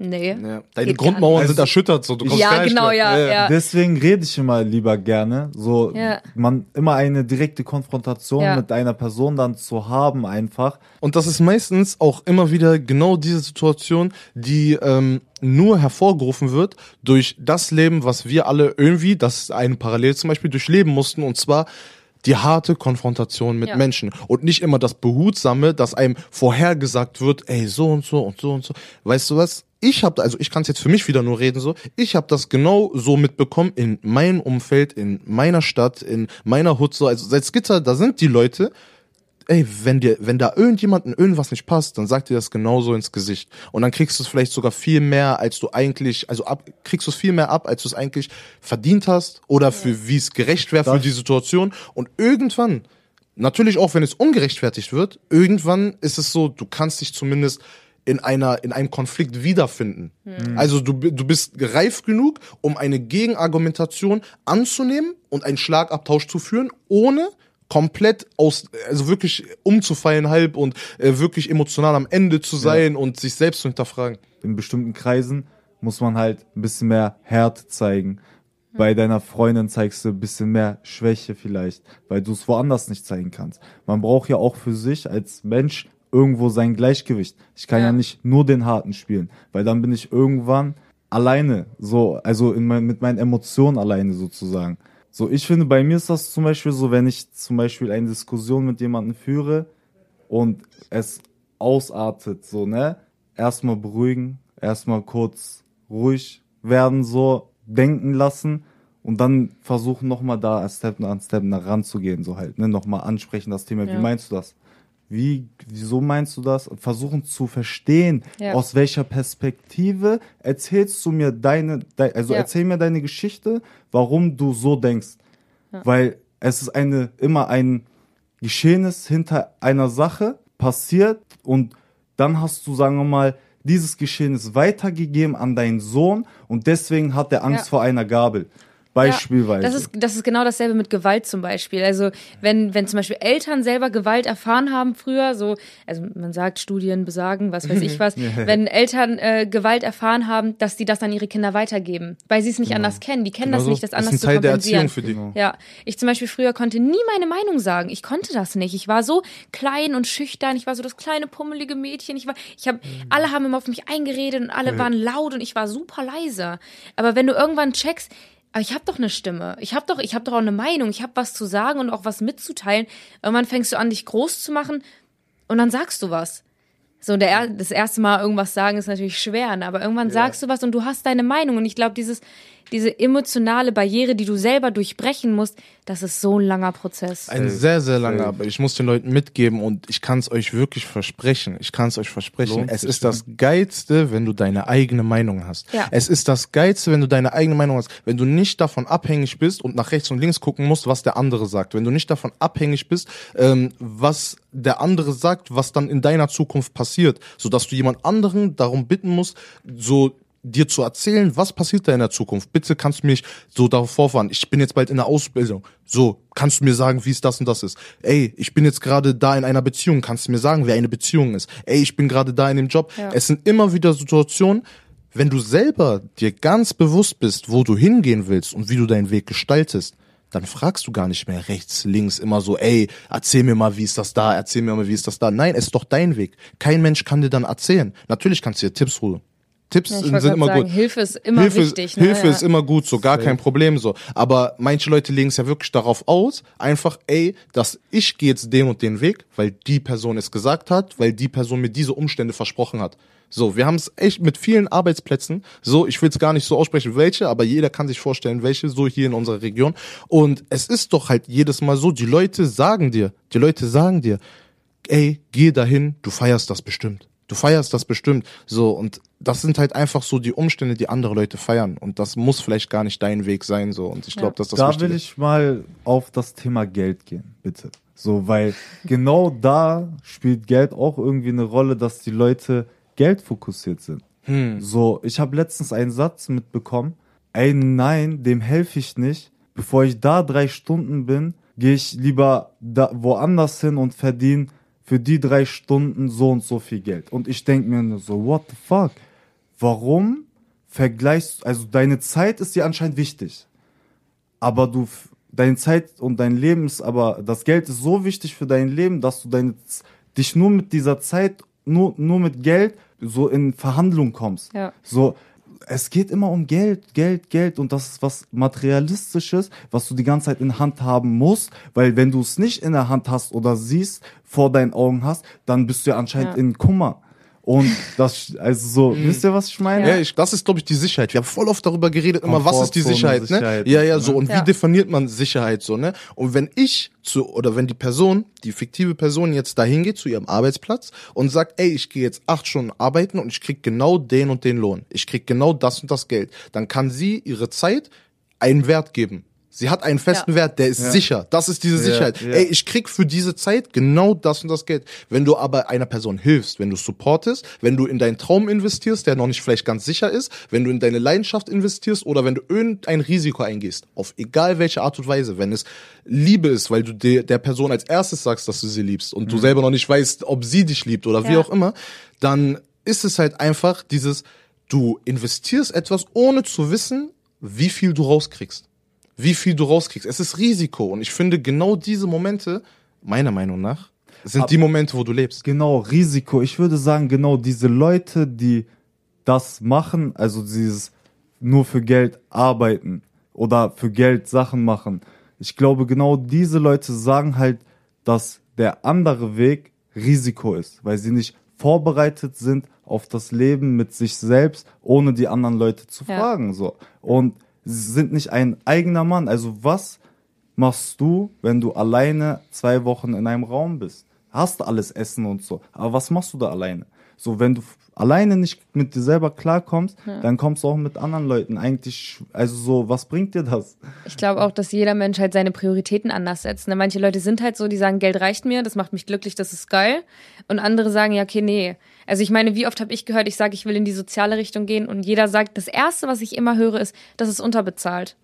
nee. Ja. Deine Grundmauern gar sind erschüttert, so du kommst Ja, genau, mehr. ja, ja. Deswegen rede ich immer lieber gerne. So, Ja. man immer eine direkte Konfrontation Ja. mit einer Person dann zu haben, einfach. Und das ist meistens auch immer wieder genau diese Situation, die ähm, nur hervorgerufen wird durch das Leben, was wir alle irgendwie, das ist eine Parallel zum Beispiel, durchleben mussten, und zwar die harte Konfrontation mit Ja. Menschen und nicht immer das Behutsame, dass einem vorhergesagt wird, ey, so und so und so und so. Weißt du was? Ich habe, also ich kann es jetzt für mich wieder nur reden so. Ich habe das genau so mitbekommen in meinem Umfeld, in meiner Stadt, in meiner Hut so. Also seit Skitter, da sind die Leute, ey, wenn dir, wenn da irgendjemandem irgendwas nicht passt, dann sagt dir das genauso ins Gesicht. Und dann kriegst du es vielleicht sogar viel mehr, als du eigentlich, also ab, kriegst du es viel mehr ab, als du es eigentlich verdient hast oder für wie es gerecht wäre für die Situation. Und irgendwann, natürlich auch wenn es ungerechtfertigt wird, irgendwann ist es so, du kannst dich zumindest in einer in einem Konflikt wiederfinden. Also du du bist reif genug, um eine Gegenargumentation anzunehmen und einen Schlagabtausch zu führen, ohne komplett aus also wirklich umzufallen halb und äh, wirklich emotional am Ende zu sein und sich selbst zu hinterfragen. in bestimmten Kreisen muss man halt ein bisschen mehr Härte zeigen. Bei deiner Freundin zeigst du ein bisschen mehr Schwäche vielleicht, weil du es woanders nicht zeigen kannst. Man braucht ja auch für sich als Mensch irgendwo sein Gleichgewicht. Ich kann ja, Ja. nicht nur den Harten spielen, weil dann bin ich irgendwann alleine, so, also in mein, mit meinen Emotionen alleine sozusagen. So, ich finde, bei mir ist das zum Beispiel so, wenn ich zum Beispiel eine Diskussion mit jemandem führe und es ausartet, so, ne? Erstmal beruhigen, erstmal kurz ruhig werden, so, denken lassen und dann versuchen nochmal da Step an Step nach ranzugehen, so halt, ne? Nochmal ansprechen das Thema. Wie Ja. meinst du das? Wie, wieso meinst du das? Versuchen zu verstehen, Ja. aus welcher Perspektive erzählst du mir deine, de, also Ja. erzähl mir deine Geschichte, warum du so denkst. Weil es ist eine, immer ein Geschehnis hinter einer Sache passiert und dann hast du, sagen wir mal, dieses Geschehnis weitergegeben an deinen Sohn und deswegen hat er Angst Ja. vor einer Gabel. Beispielsweise. Ja, das, ist, das ist genau dasselbe mit Gewalt zum Beispiel. Also wenn, wenn zum Beispiel Eltern selber Gewalt erfahren haben früher, so, also man sagt, Studien besagen, was weiß ich was, wenn Eltern äh, Gewalt erfahren haben, dass die das an ihre Kinder weitergeben, weil sie es nicht anders kennen. Die kennen das Also, nicht, das ist anders ein zu Teil der kompensieren. Erziehung für die. Genau. Ja, ich zum Beispiel früher konnte nie meine Meinung sagen. Ich konnte das nicht. Ich war so klein und schüchtern. Ich war so das kleine pummelige Mädchen. Ich war, ich habe, alle haben immer auf mich eingeredet und alle waren laut und ich war super leise. Aber wenn du irgendwann checkst, aber ich habe doch eine Stimme. Ich habe doch, ich habe doch auch eine Meinung. Ich habe was zu sagen und auch was mitzuteilen. Irgendwann fängst du an, dich groß zu machen und dann sagst du was. So, der, er- das erste Mal irgendwas sagen ist natürlich schwer, ne? aber irgendwann sagst du was und du hast deine Meinung. Und ich glaube, dieses, diese emotionale Barriere, die du selber durchbrechen musst, das ist so ein langer Prozess. Ein sehr, sehr langer, aber ich muss den Leuten mitgeben und ich kann es euch wirklich versprechen. Ich kann es euch versprechen. Lohnt es ist das Geilste, wenn du deine eigene Meinung hast. Ja. Es ist das Geilste, wenn du deine eigene Meinung hast. Wenn du nicht davon abhängig bist und nach rechts und links gucken musst, was der andere sagt. Wenn du nicht davon abhängig bist, ähm, was der andere sagt, was dann in deiner Zukunft passiert, sodass du jemand anderen darum bitten musst, so dir zu erzählen, was passiert da in der Zukunft. Bitte kannst du mich so darauf vorfahren. Ich bin jetzt bald in der Ausbildung. So, kannst du mir sagen, wie es das und das ist? Ey, ich bin jetzt gerade da in einer Beziehung. Kannst du mir sagen, wer eine Beziehung ist? Ey, ich bin gerade da in dem Job. Ja. Es sind immer wieder Situationen, wenn du selber dir ganz bewusst bist, wo du hingehen willst und wie du deinen Weg gestaltest, dann fragst du gar nicht mehr rechts, links immer so, ey, erzähl mir mal, wie ist das da, erzähl mir mal, wie ist das da. Nein, es ist doch dein Weg. Kein Mensch kann dir dann erzählen. Natürlich kannst du dir Tipps holen. Tipps Ja, sind immer sagen, gut. Hilfe ist immer Hilfe, wichtig. Ne? Hilfe ja. ist immer gut, so gar kein Problem so. Aber manche Leute legen es ja wirklich darauf aus, einfach, ey, dass ich gehe jetzt den und den Weg, weil die Person es gesagt hat, weil die Person mir diese Umstände versprochen hat. So, wir haben es echt mit vielen Arbeitsplätzen. So, ich will es gar nicht so aussprechen, welche, aber jeder kann sich vorstellen, welche so hier in unserer Region. Und es ist doch halt jedes Mal so, die Leute sagen dir, die Leute sagen dir, ey, geh dahin, du feierst das bestimmt. Du feierst das bestimmt. So, und das sind halt einfach so die Umstände, die andere Leute feiern. Und das muss vielleicht gar nicht dein Weg sein. So, und ich glaube, dass das da Wichtige will ich mal auf das Thema Geld gehen, bitte. So, weil genau da spielt Geld auch irgendwie eine Rolle, dass die Leute Geld fokussiert sind. So, ich habe letztens einen Satz mitbekommen. Ey, nein, dem helfe ich nicht. Bevor ich da drei Stunden bin, gehe ich lieber da woanders hin und verdiene für die drei Stunden so und so viel Geld. Und ich denke mir nur so, what the fuck? Warum vergleichst, also deine Zeit ist dir anscheinend wichtig aber du deine Zeit und dein Leben ist aber das Geld ist so wichtig für dein Leben, dass du deine dich nur mit dieser Zeit nur nur mit Geld so in Verhandlung kommst. Ja. So es geht immer um Geld, Geld, Geld und das ist was materialistisches, was du die ganze Zeit in der Hand haben musst, weil wenn du es nicht in der Hand hast oder siehst, vor deinen Augen hast, dann bist du ja anscheinend Ja. in Kummer. Und das also so, wisst ihr, was ich meine? Ja, ich, das ist, glaube ich, die Sicherheit. Wir haben voll oft darüber geredet, immer, was ist die Komfortzone, Sicherheit, ne? Sicherheit, Ja, ja, so. Und Ja. wie definiert man Sicherheit, so, ne? Und wenn ich zu, oder wenn die Person, die fiktive Person jetzt dahin geht zu ihrem Arbeitsplatz und sagt, ey, ich gehe jetzt acht Stunden arbeiten und ich krieg genau den und den Lohn. Ich krieg genau das und das Geld. Dann kann sie ihre Zeit einen Wert geben. Sie hat einen festen Ja. Wert, der ist sicher. Das ist diese Sicherheit. ja. Ey, ich krieg für diese Zeit genau das und das Geld. Wenn du aber einer Person hilfst, wenn du supportest, wenn du in deinen Traum investierst, der noch nicht vielleicht ganz sicher ist, wenn du in deine Leidenschaft investierst oder wenn du irgendein Risiko eingehst, auf egal welche Art und Weise, wenn es Liebe ist, weil du der, der Person als erstes sagst, dass du sie liebst und du selber noch nicht weißt, ob sie dich liebt oder wie Ja. auch immer, dann ist es halt einfach dieses, du investierst etwas, ohne zu wissen, wie viel du rauskriegst wie viel du rauskriegst. Es ist Risiko. Und ich finde, genau diese Momente, meiner Meinung nach, sind die Momente, wo du lebst. Genau, Risiko. Ich würde sagen, genau diese Leute, die das machen, also dieses nur für Geld arbeiten oder für Geld Sachen machen. Ich glaube, genau diese Leute sagen halt, dass der andere Weg Risiko ist, weil sie nicht vorbereitet sind auf das Leben mit sich selbst, ohne die anderen Leute zu Ja. fragen, so. Und sind nicht ein eigener Mann. Also was machst du, wenn du alleine zwei Wochen in einem Raum bist? Hast alles Essen und so. Aber was machst du da alleine? So, wenn du alleine nicht mit dir selber klarkommst, dann kommst du auch mit anderen Leuten. Eigentlich, also so, was bringt dir das? Ich glaube auch, dass jeder Mensch halt seine Prioritäten anders setzt. Ne? Manche Leute sind halt so, die sagen, Geld reicht mir, das macht mich glücklich, das ist geil. Und andere sagen, ja, okay, nee. Also ich meine, wie oft habe ich gehört, ich sage, ich will in die soziale Richtung gehen und jeder sagt, das Erste, was ich immer höre, ist, das ist unterbezahlt.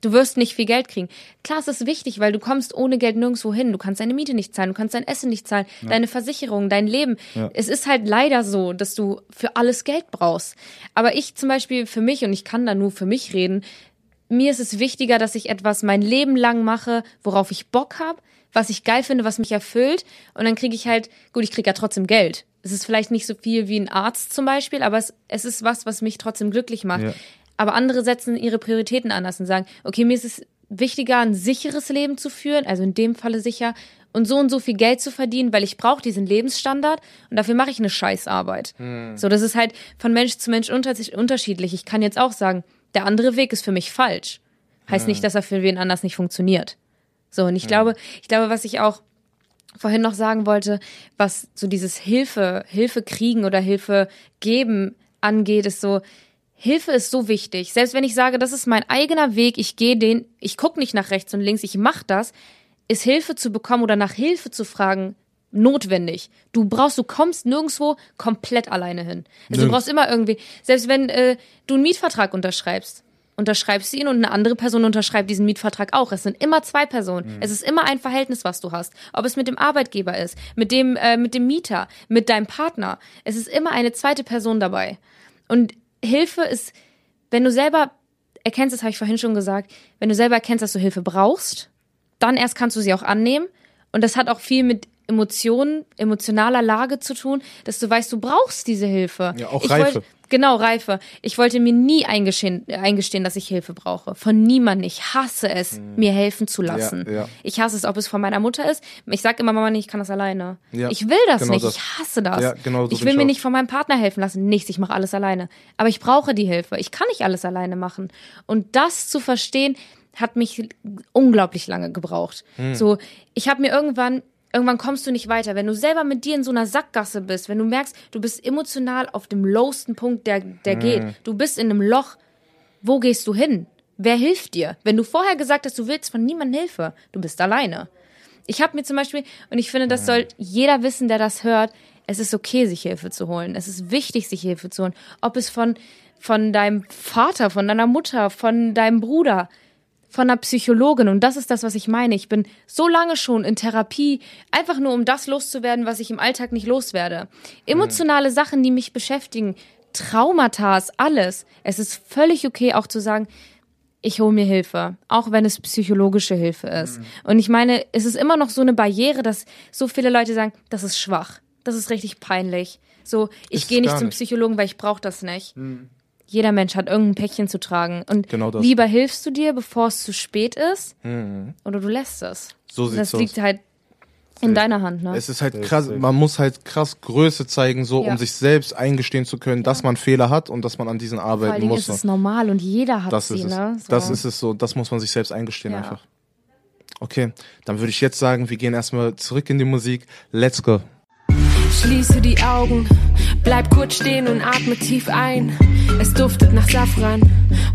Du wirst nicht viel Geld kriegen. Klar, es ist wichtig, weil du kommst ohne Geld nirgendwo hin. Du kannst deine Miete nicht zahlen, du kannst dein Essen nicht zahlen, deine Versicherung, dein Leben. Es ist halt leider so, dass du für alles Geld brauchst. Aber ich zum Beispiel für mich, und ich kann da nur für mich reden, mir ist es wichtiger, dass ich etwas mein Leben lang mache, worauf ich Bock habe, was ich geil finde, was mich erfüllt. Und dann kriege ich halt, gut, ich kriege ja trotzdem Geld. Es ist vielleicht nicht so viel wie ein Arzt zum Beispiel, aber es, es ist was, was mich trotzdem glücklich macht. Ja. Aber andere setzen ihre Prioritäten anders und sagen, okay, mir ist es wichtiger, ein sicheres Leben zu führen, also in dem Falle sicher, und so und so viel Geld zu verdienen, weil ich brauche diesen Lebensstandard und dafür mache ich eine Scheißarbeit. So, das ist halt von Mensch zu Mensch unter unterschiedlich. Ich kann jetzt auch sagen, der andere Weg ist für mich falsch. Heißt nicht, dass er für wen anders nicht funktioniert. So, und ich glaube, ich glaube, was ich auch vorhin noch sagen wollte, was so dieses Hilfe, Hilfe kriegen oder Hilfe geben angeht, ist so, Hilfe ist so wichtig. Selbst wenn ich sage, das ist mein eigener Weg, ich gehe den, ich gucke nicht nach rechts und links, ich mache das, ist Hilfe zu bekommen oder nach Hilfe zu fragen notwendig. Du brauchst, du kommst nirgendwo komplett alleine hin. Also du brauchst immer irgendwie, selbst wenn äh, du einen Mietvertrag unterschreibst, unterschreibst du ihn und eine andere Person unterschreibt diesen Mietvertrag auch. Es sind immer zwei Personen. Es ist immer ein Verhältnis, was du hast. Ob es mit dem Arbeitgeber ist, mit dem, äh, mit dem Mieter, mit deinem Partner. Es ist immer eine zweite Person dabei. Und Hilfe ist, wenn du selber erkennst, das habe ich vorhin schon gesagt, wenn du selber erkennst, dass du Hilfe brauchst, dann erst kannst du sie auch annehmen. Und das hat auch viel mit Emotionen, emotionaler Lage zu tun, dass du weißt, du brauchst diese Hilfe. Ja, auch ich Reife. Wollt, genau, Reife. Ich wollte mir nie eingestehen, eingestehen, dass ich Hilfe brauche. Von niemandem. Ich hasse es, mir helfen zu lassen. Hm. Ja, ja. Ich hasse es, ob es von meiner Mutter ist. Ich sag immer, Mama, ich kann das alleine. Ja, ich will das genau nicht. das. Ich hasse das. Genau so ich will mir nicht von meinem Partner helfen lassen. Nichts, ich mache alles alleine. Aber ich brauche die Hilfe. Ich kann nicht alles alleine machen. Und das zu verstehen, hat mich unglaublich lange gebraucht. Hm. So, ich habe mir irgendwann Irgendwann kommst du nicht weiter. Wenn du selber mit dir in so einer Sackgasse bist, wenn du merkst, du bist emotional auf dem lowsten Punkt, der, der Hm. geht, du bist in einem Loch, wo gehst du hin? Wer hilft dir? Wenn du vorher gesagt hast, du willst von niemandem Hilfe, du bist alleine. Ich habe mir zum Beispiel, und ich finde, das soll jeder wissen, der das hört, es ist okay, sich Hilfe zu holen. Es ist wichtig, sich Hilfe zu holen. Ob es von, von deinem Vater, von deiner Mutter, von deinem Bruder, von einer Psychologin. Und das ist das, was ich meine. Ich bin so lange schon in Therapie, einfach nur um das loszuwerden, was ich im Alltag nicht loswerde. Emotionale Sachen, die mich beschäftigen, Traumata, alles. Es ist völlig okay, auch zu sagen, ich hole mir Hilfe, auch wenn es psychologische Hilfe ist. Und ich meine, es ist immer noch so eine Barriere, dass so viele Leute sagen, das ist schwach, das ist richtig peinlich. So, ich gehe nicht gar zum nicht. Psychologen, weil ich brauche das nicht. Jeder Mensch hat irgendein Päckchen zu tragen. Und Genau das. lieber hilfst du dir, bevor es zu spät ist, oder du lässt es. So Und sieht's das liegt halt in deiner Hand, ne? Es ist halt krass, man muss halt krass Größe zeigen, so Ja. um sich selbst eingestehen zu können, dass man Fehler hat und dass man an diesen Vor allen arbeiten Dingen muss. ist so. es normal und jeder hat Das sie, ist es. ne? So. Das ist es so. Das muss man sich selbst eingestehen Ja. einfach. Okay, dann würde ich jetzt sagen, wir gehen erstmal zurück in die Musik. Let's go. Schließe die Augen, bleib kurz stehen und atme tief ein. Es duftet nach Safran,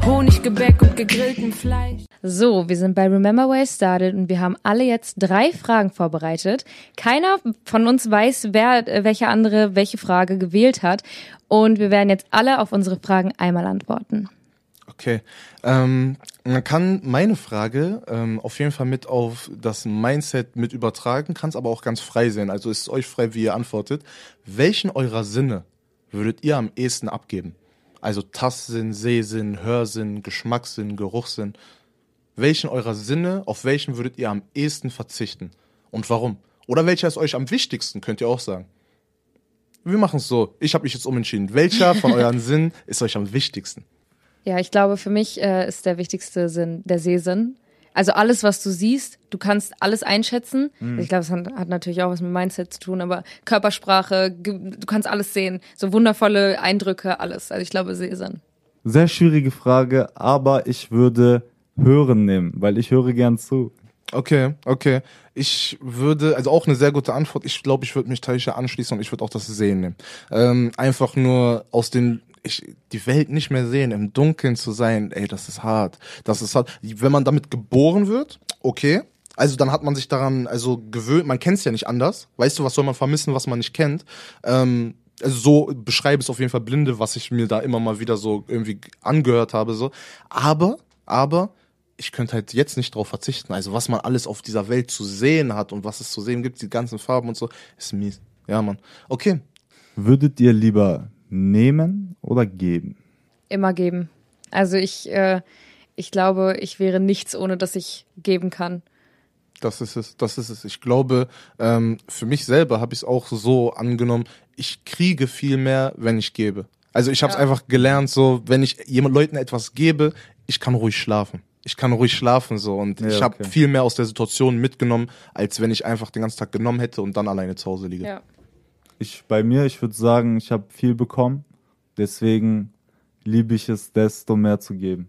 Honiggebäck und gegrilltem Fleisch. So, wir sind bei Remember Where I Started und wir haben alle jetzt drei Fragen vorbereitet. Keiner von uns weiß, wer, äh, welcher andere welche Frage gewählt hat. Und wir werden jetzt alle auf unsere Fragen einmal antworten. Okay. Ähm, man kann meine Frage ähm, auf jeden Fall mit auf das Mindset mit übertragen, kann es aber auch ganz frei sehen. Also ist es euch frei, wie ihr antwortet. Welchen eurer Sinne würdet ihr am ehesten abgeben? Also Tastsinn, Sehsinn, Hörsinn, Geschmackssinn, Geruchssinn. Welchen eurer Sinne, auf welchen würdet ihr am ehesten verzichten? Und warum? Oder welcher ist euch am wichtigsten, könnt ihr auch sagen. Wir machen es so. Ich habe mich jetzt umentschieden. Welcher von euren Sinnen ist euch am wichtigsten? Ja, ich glaube, für mich äh, ist der wichtigste Sinn der Sehsinn. Also alles, was du siehst, du kannst alles einschätzen. Ich glaube, es hat, hat natürlich auch was mit Mindset zu tun, aber Körpersprache, du kannst alles sehen. So wundervolle Eindrücke, alles. Also ich glaube, Sehsinn. Sehr schwierige Frage, aber ich würde hören nehmen, weil ich höre gern zu. Okay, okay. Ich würde, also auch eine sehr gute Antwort. Ich glaube, ich würde mich Taisha anschließen und ich würde auch das Sehen nehmen. Ähm, einfach nur aus den, ich, die Welt nicht mehr sehen, im Dunkeln zu sein, ey, das ist hart. Das ist hart. Wenn man damit geboren wird, okay. Also dann hat man sich daran, also gewöhnt, man kennt es ja nicht anders. Weißt du, was soll man vermissen, was man nicht kennt? Ähm, also so beschreibe es auf jeden Fall Blinde, was ich mir da immer mal wieder so irgendwie angehört habe, so. Aber, aber, ich könnte halt jetzt nicht drauf verzichten. Also was man alles auf dieser Welt zu sehen hat und was es zu sehen gibt, die ganzen Farben und so, ist mies. Ja, Mann. Okay. Würdet ihr lieber nehmen oder geben? Immer geben. Also ich, äh, ich glaube, ich wäre nichts, ohne dass ich geben kann. Das ist es, das ist es. Ich glaube, ähm, für mich selber habe ich es auch so angenommen, ich kriege viel mehr, wenn ich gebe. Also ich habe es Ja. einfach gelernt, so wenn ich jemand Leuten etwas gebe, ich kann ruhig schlafen. Ich kann ruhig schlafen so und Ja, ich habe okay. viel mehr aus der Situation mitgenommen, als wenn ich einfach den ganzen Tag genommen hätte und dann alleine zu Hause liege. Ja. Ich bei mir, ich würde sagen, ich habe viel bekommen, deswegen liebe ich es, desto mehr zu geben.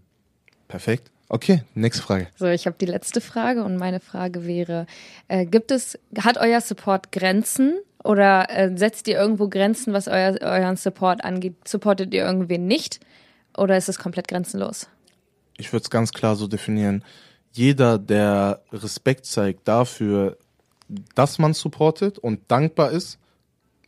Perfekt. Okay, nächste Frage. So, ich habe die letzte Frage und meine Frage wäre: äh, Gibt es, hat euer Support Grenzen oder äh, setzt ihr irgendwo Grenzen, was euer, euren Support angeht? Supportet ihr irgendwen nicht oder ist es komplett grenzenlos? ich würde es ganz klar so definieren. Jeder, der Respekt zeigt dafür, dass man supportet und dankbar ist,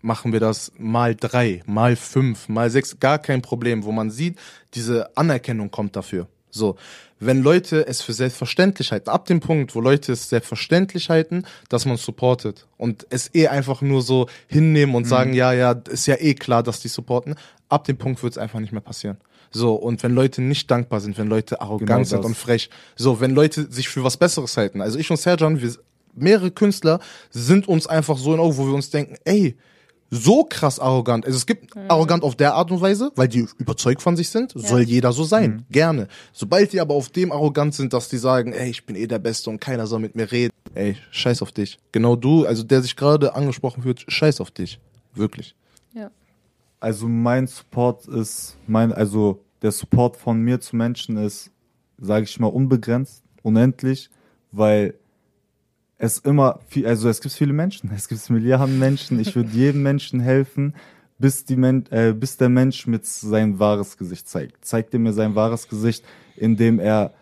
machen wir das mal drei, mal fünf, mal sechs, gar kein Problem, wo man sieht, diese Anerkennung kommt dafür. So, wenn Leute es für selbstverständlich halten, ab dem Punkt, wo Leute es selbstverständlich halten, dass man supportet und es eh einfach nur so hinnehmen und sagen, ja, ja, ist ja eh klar, dass die supporten, ab dem Punkt wird es einfach nicht mehr passieren. So, und wenn Leute nicht dankbar sind, wenn Leute arrogant Genau sind und frech, so, wenn Leute sich für was Besseres halten. Also ich und Serjan, wir, mehrere Künstler sind uns einfach so in Augen, wo wir uns denken, ey, so krass arrogant. Also es gibt arrogant auf der Art und Weise, weil die überzeugt von sich sind, soll jeder so sein, gerne. Sobald die aber auf dem arrogant sind, dass die sagen, ey, ich bin eh der Beste und keiner soll mit mir reden, ey, scheiß auf dich. Genau du, also der sich gerade angesprochen wird, scheiß auf dich. Wirklich. Ja. Also mein Support ist, mein, also der Support von mir zu Menschen ist, sage ich mal, unbegrenzt, unendlich, weil es immer viel, also es gibt viele Menschen, es gibt Milliarden Menschen, ich würde jedem Menschen helfen, bis, die Men äh, bis der Mensch mit sein wahres Gesicht zeigt. Zeigt er mir sein wahres Gesicht, indem er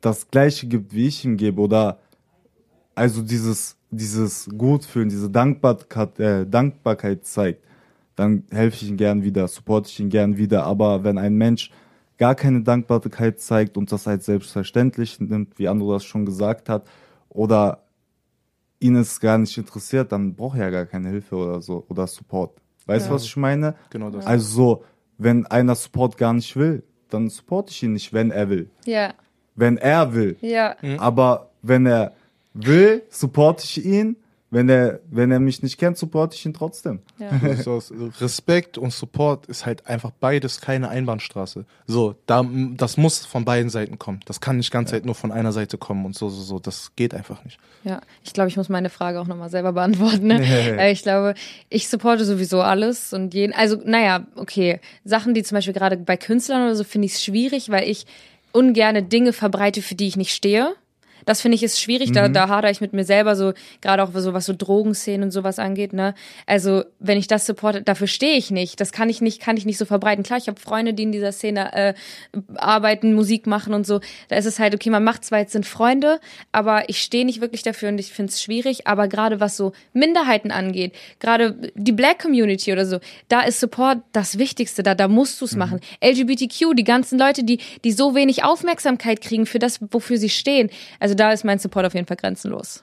das Gleiche gibt, wie ich ihm gebe, oder also dieses, dieses Gutfühlen, diese Dankbarkeit, äh, Dankbarkeit zeigt, dann helfe ich ihm gern wieder, supporte ich ihn gern wieder. Aber wenn ein Mensch gar keine Dankbarkeit zeigt und das als selbstverständlich nimmt, wie Andro das schon gesagt hat, oder ihn es gar nicht interessiert, dann braucht er ja gar keine Hilfe oder so oder Support. Weißt du, Ja. was ich meine? Genau das. Also so, wenn einer Support gar nicht will, dann supporte ich ihn nicht, wenn er will. Ja, Wenn er will. ja, Aber wenn er will, supporte ich ihn. Wenn er, wenn er mich nicht kennt, supporte ich ihn trotzdem. So, Respekt und Support ist halt einfach beides keine Einbahnstraße. So, da, das muss von beiden Seiten kommen. Das kann nicht ganz Zeit nur von einer Seite kommen und so, so, so. Das geht einfach nicht. ja. Ich glaube, ich muss meine Frage auch nochmal selber beantworten. Ne? Äh, ich glaube, ich supporte sowieso alles und jeden. Also, naja, okay. Sachen, die zum Beispiel gerade bei Künstlern oder so, finde ich es schwierig, weil ich ungerne Dinge verbreite, für die ich nicht stehe. Das finde ich ist schwierig, da, da hadere ich mit mir selber so, gerade auch so was so Drogenszenen und sowas angeht, ne? Also, wenn ich das supporte, dafür stehe ich nicht. Das kann ich nicht, kann ich nicht so verbreiten. Klar, ich habe Freunde, die in dieser Szene äh, arbeiten, Musik machen und so. Da ist es halt, okay, man macht zwar jetzt sind Freunde, aber ich stehe nicht wirklich dafür und ich finde es schwierig. Aber gerade was so Minderheiten angeht, gerade die Black Community oder so, da ist Support das Wichtigste, da, da musst du es machen. LGBTQ, die ganzen Leute, die, die so wenig Aufmerksamkeit kriegen für das, wofür sie stehen. Also da ist mein Support auf jeden Fall grenzenlos.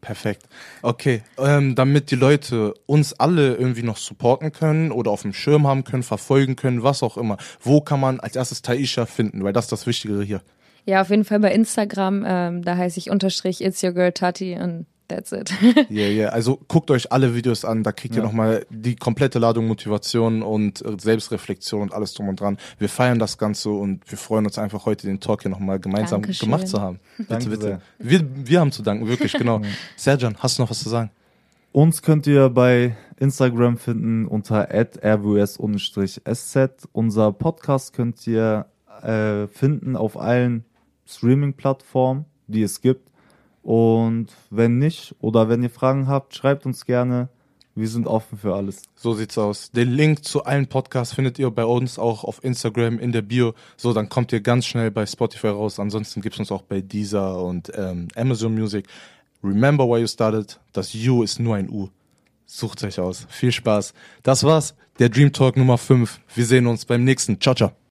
Perfekt. Okay, ähm, damit die Leute uns alle irgendwie noch supporten können oder auf dem Schirm haben können, verfolgen können, was auch immer. Wo kann man als erstes Taisha finden? Weil das ist das Wichtigere hier. Ja, auf jeden Fall bei Instagram, ähm, da heiße ich unterstrich It's Your Girl Tati und that's it. Ja, yeah, ja. Yeah. Also guckt euch alle Videos an, da kriegt ihr nochmal die komplette Ladung Motivation und Selbstreflexion und alles drum und dran. Wir feiern das Ganze und wir freuen uns einfach heute den Talk hier nochmal gemeinsam Dankeschön. gemacht zu haben. Danke bitte, sehr. bitte. Wir, wir haben zu danken, wirklich, genau. Serjan, hast du noch was zu sagen? Uns könnt ihr bei Instagram finden unter rws-sz. Unser Podcast könnt ihr äh, finden auf allen Streaming-Plattformen, die es gibt. Und wenn nicht oder wenn ihr Fragen habt, schreibt uns gerne. Wir sind offen für alles. So sieht's aus. Den Link zu allen Podcasts findet ihr bei uns auch auf Instagram in der Bio. So, dann kommt ihr ganz schnell bei Spotify raus. Ansonsten gibt's uns auch bei Deezer und ähm, Amazon Music. Remember why you started. Das U ist nur ein U. Sucht euch aus. Viel Spaß. Das war's. Der Dream Talk Nummer 5. Wir sehen uns beim nächsten. Ciao, ciao.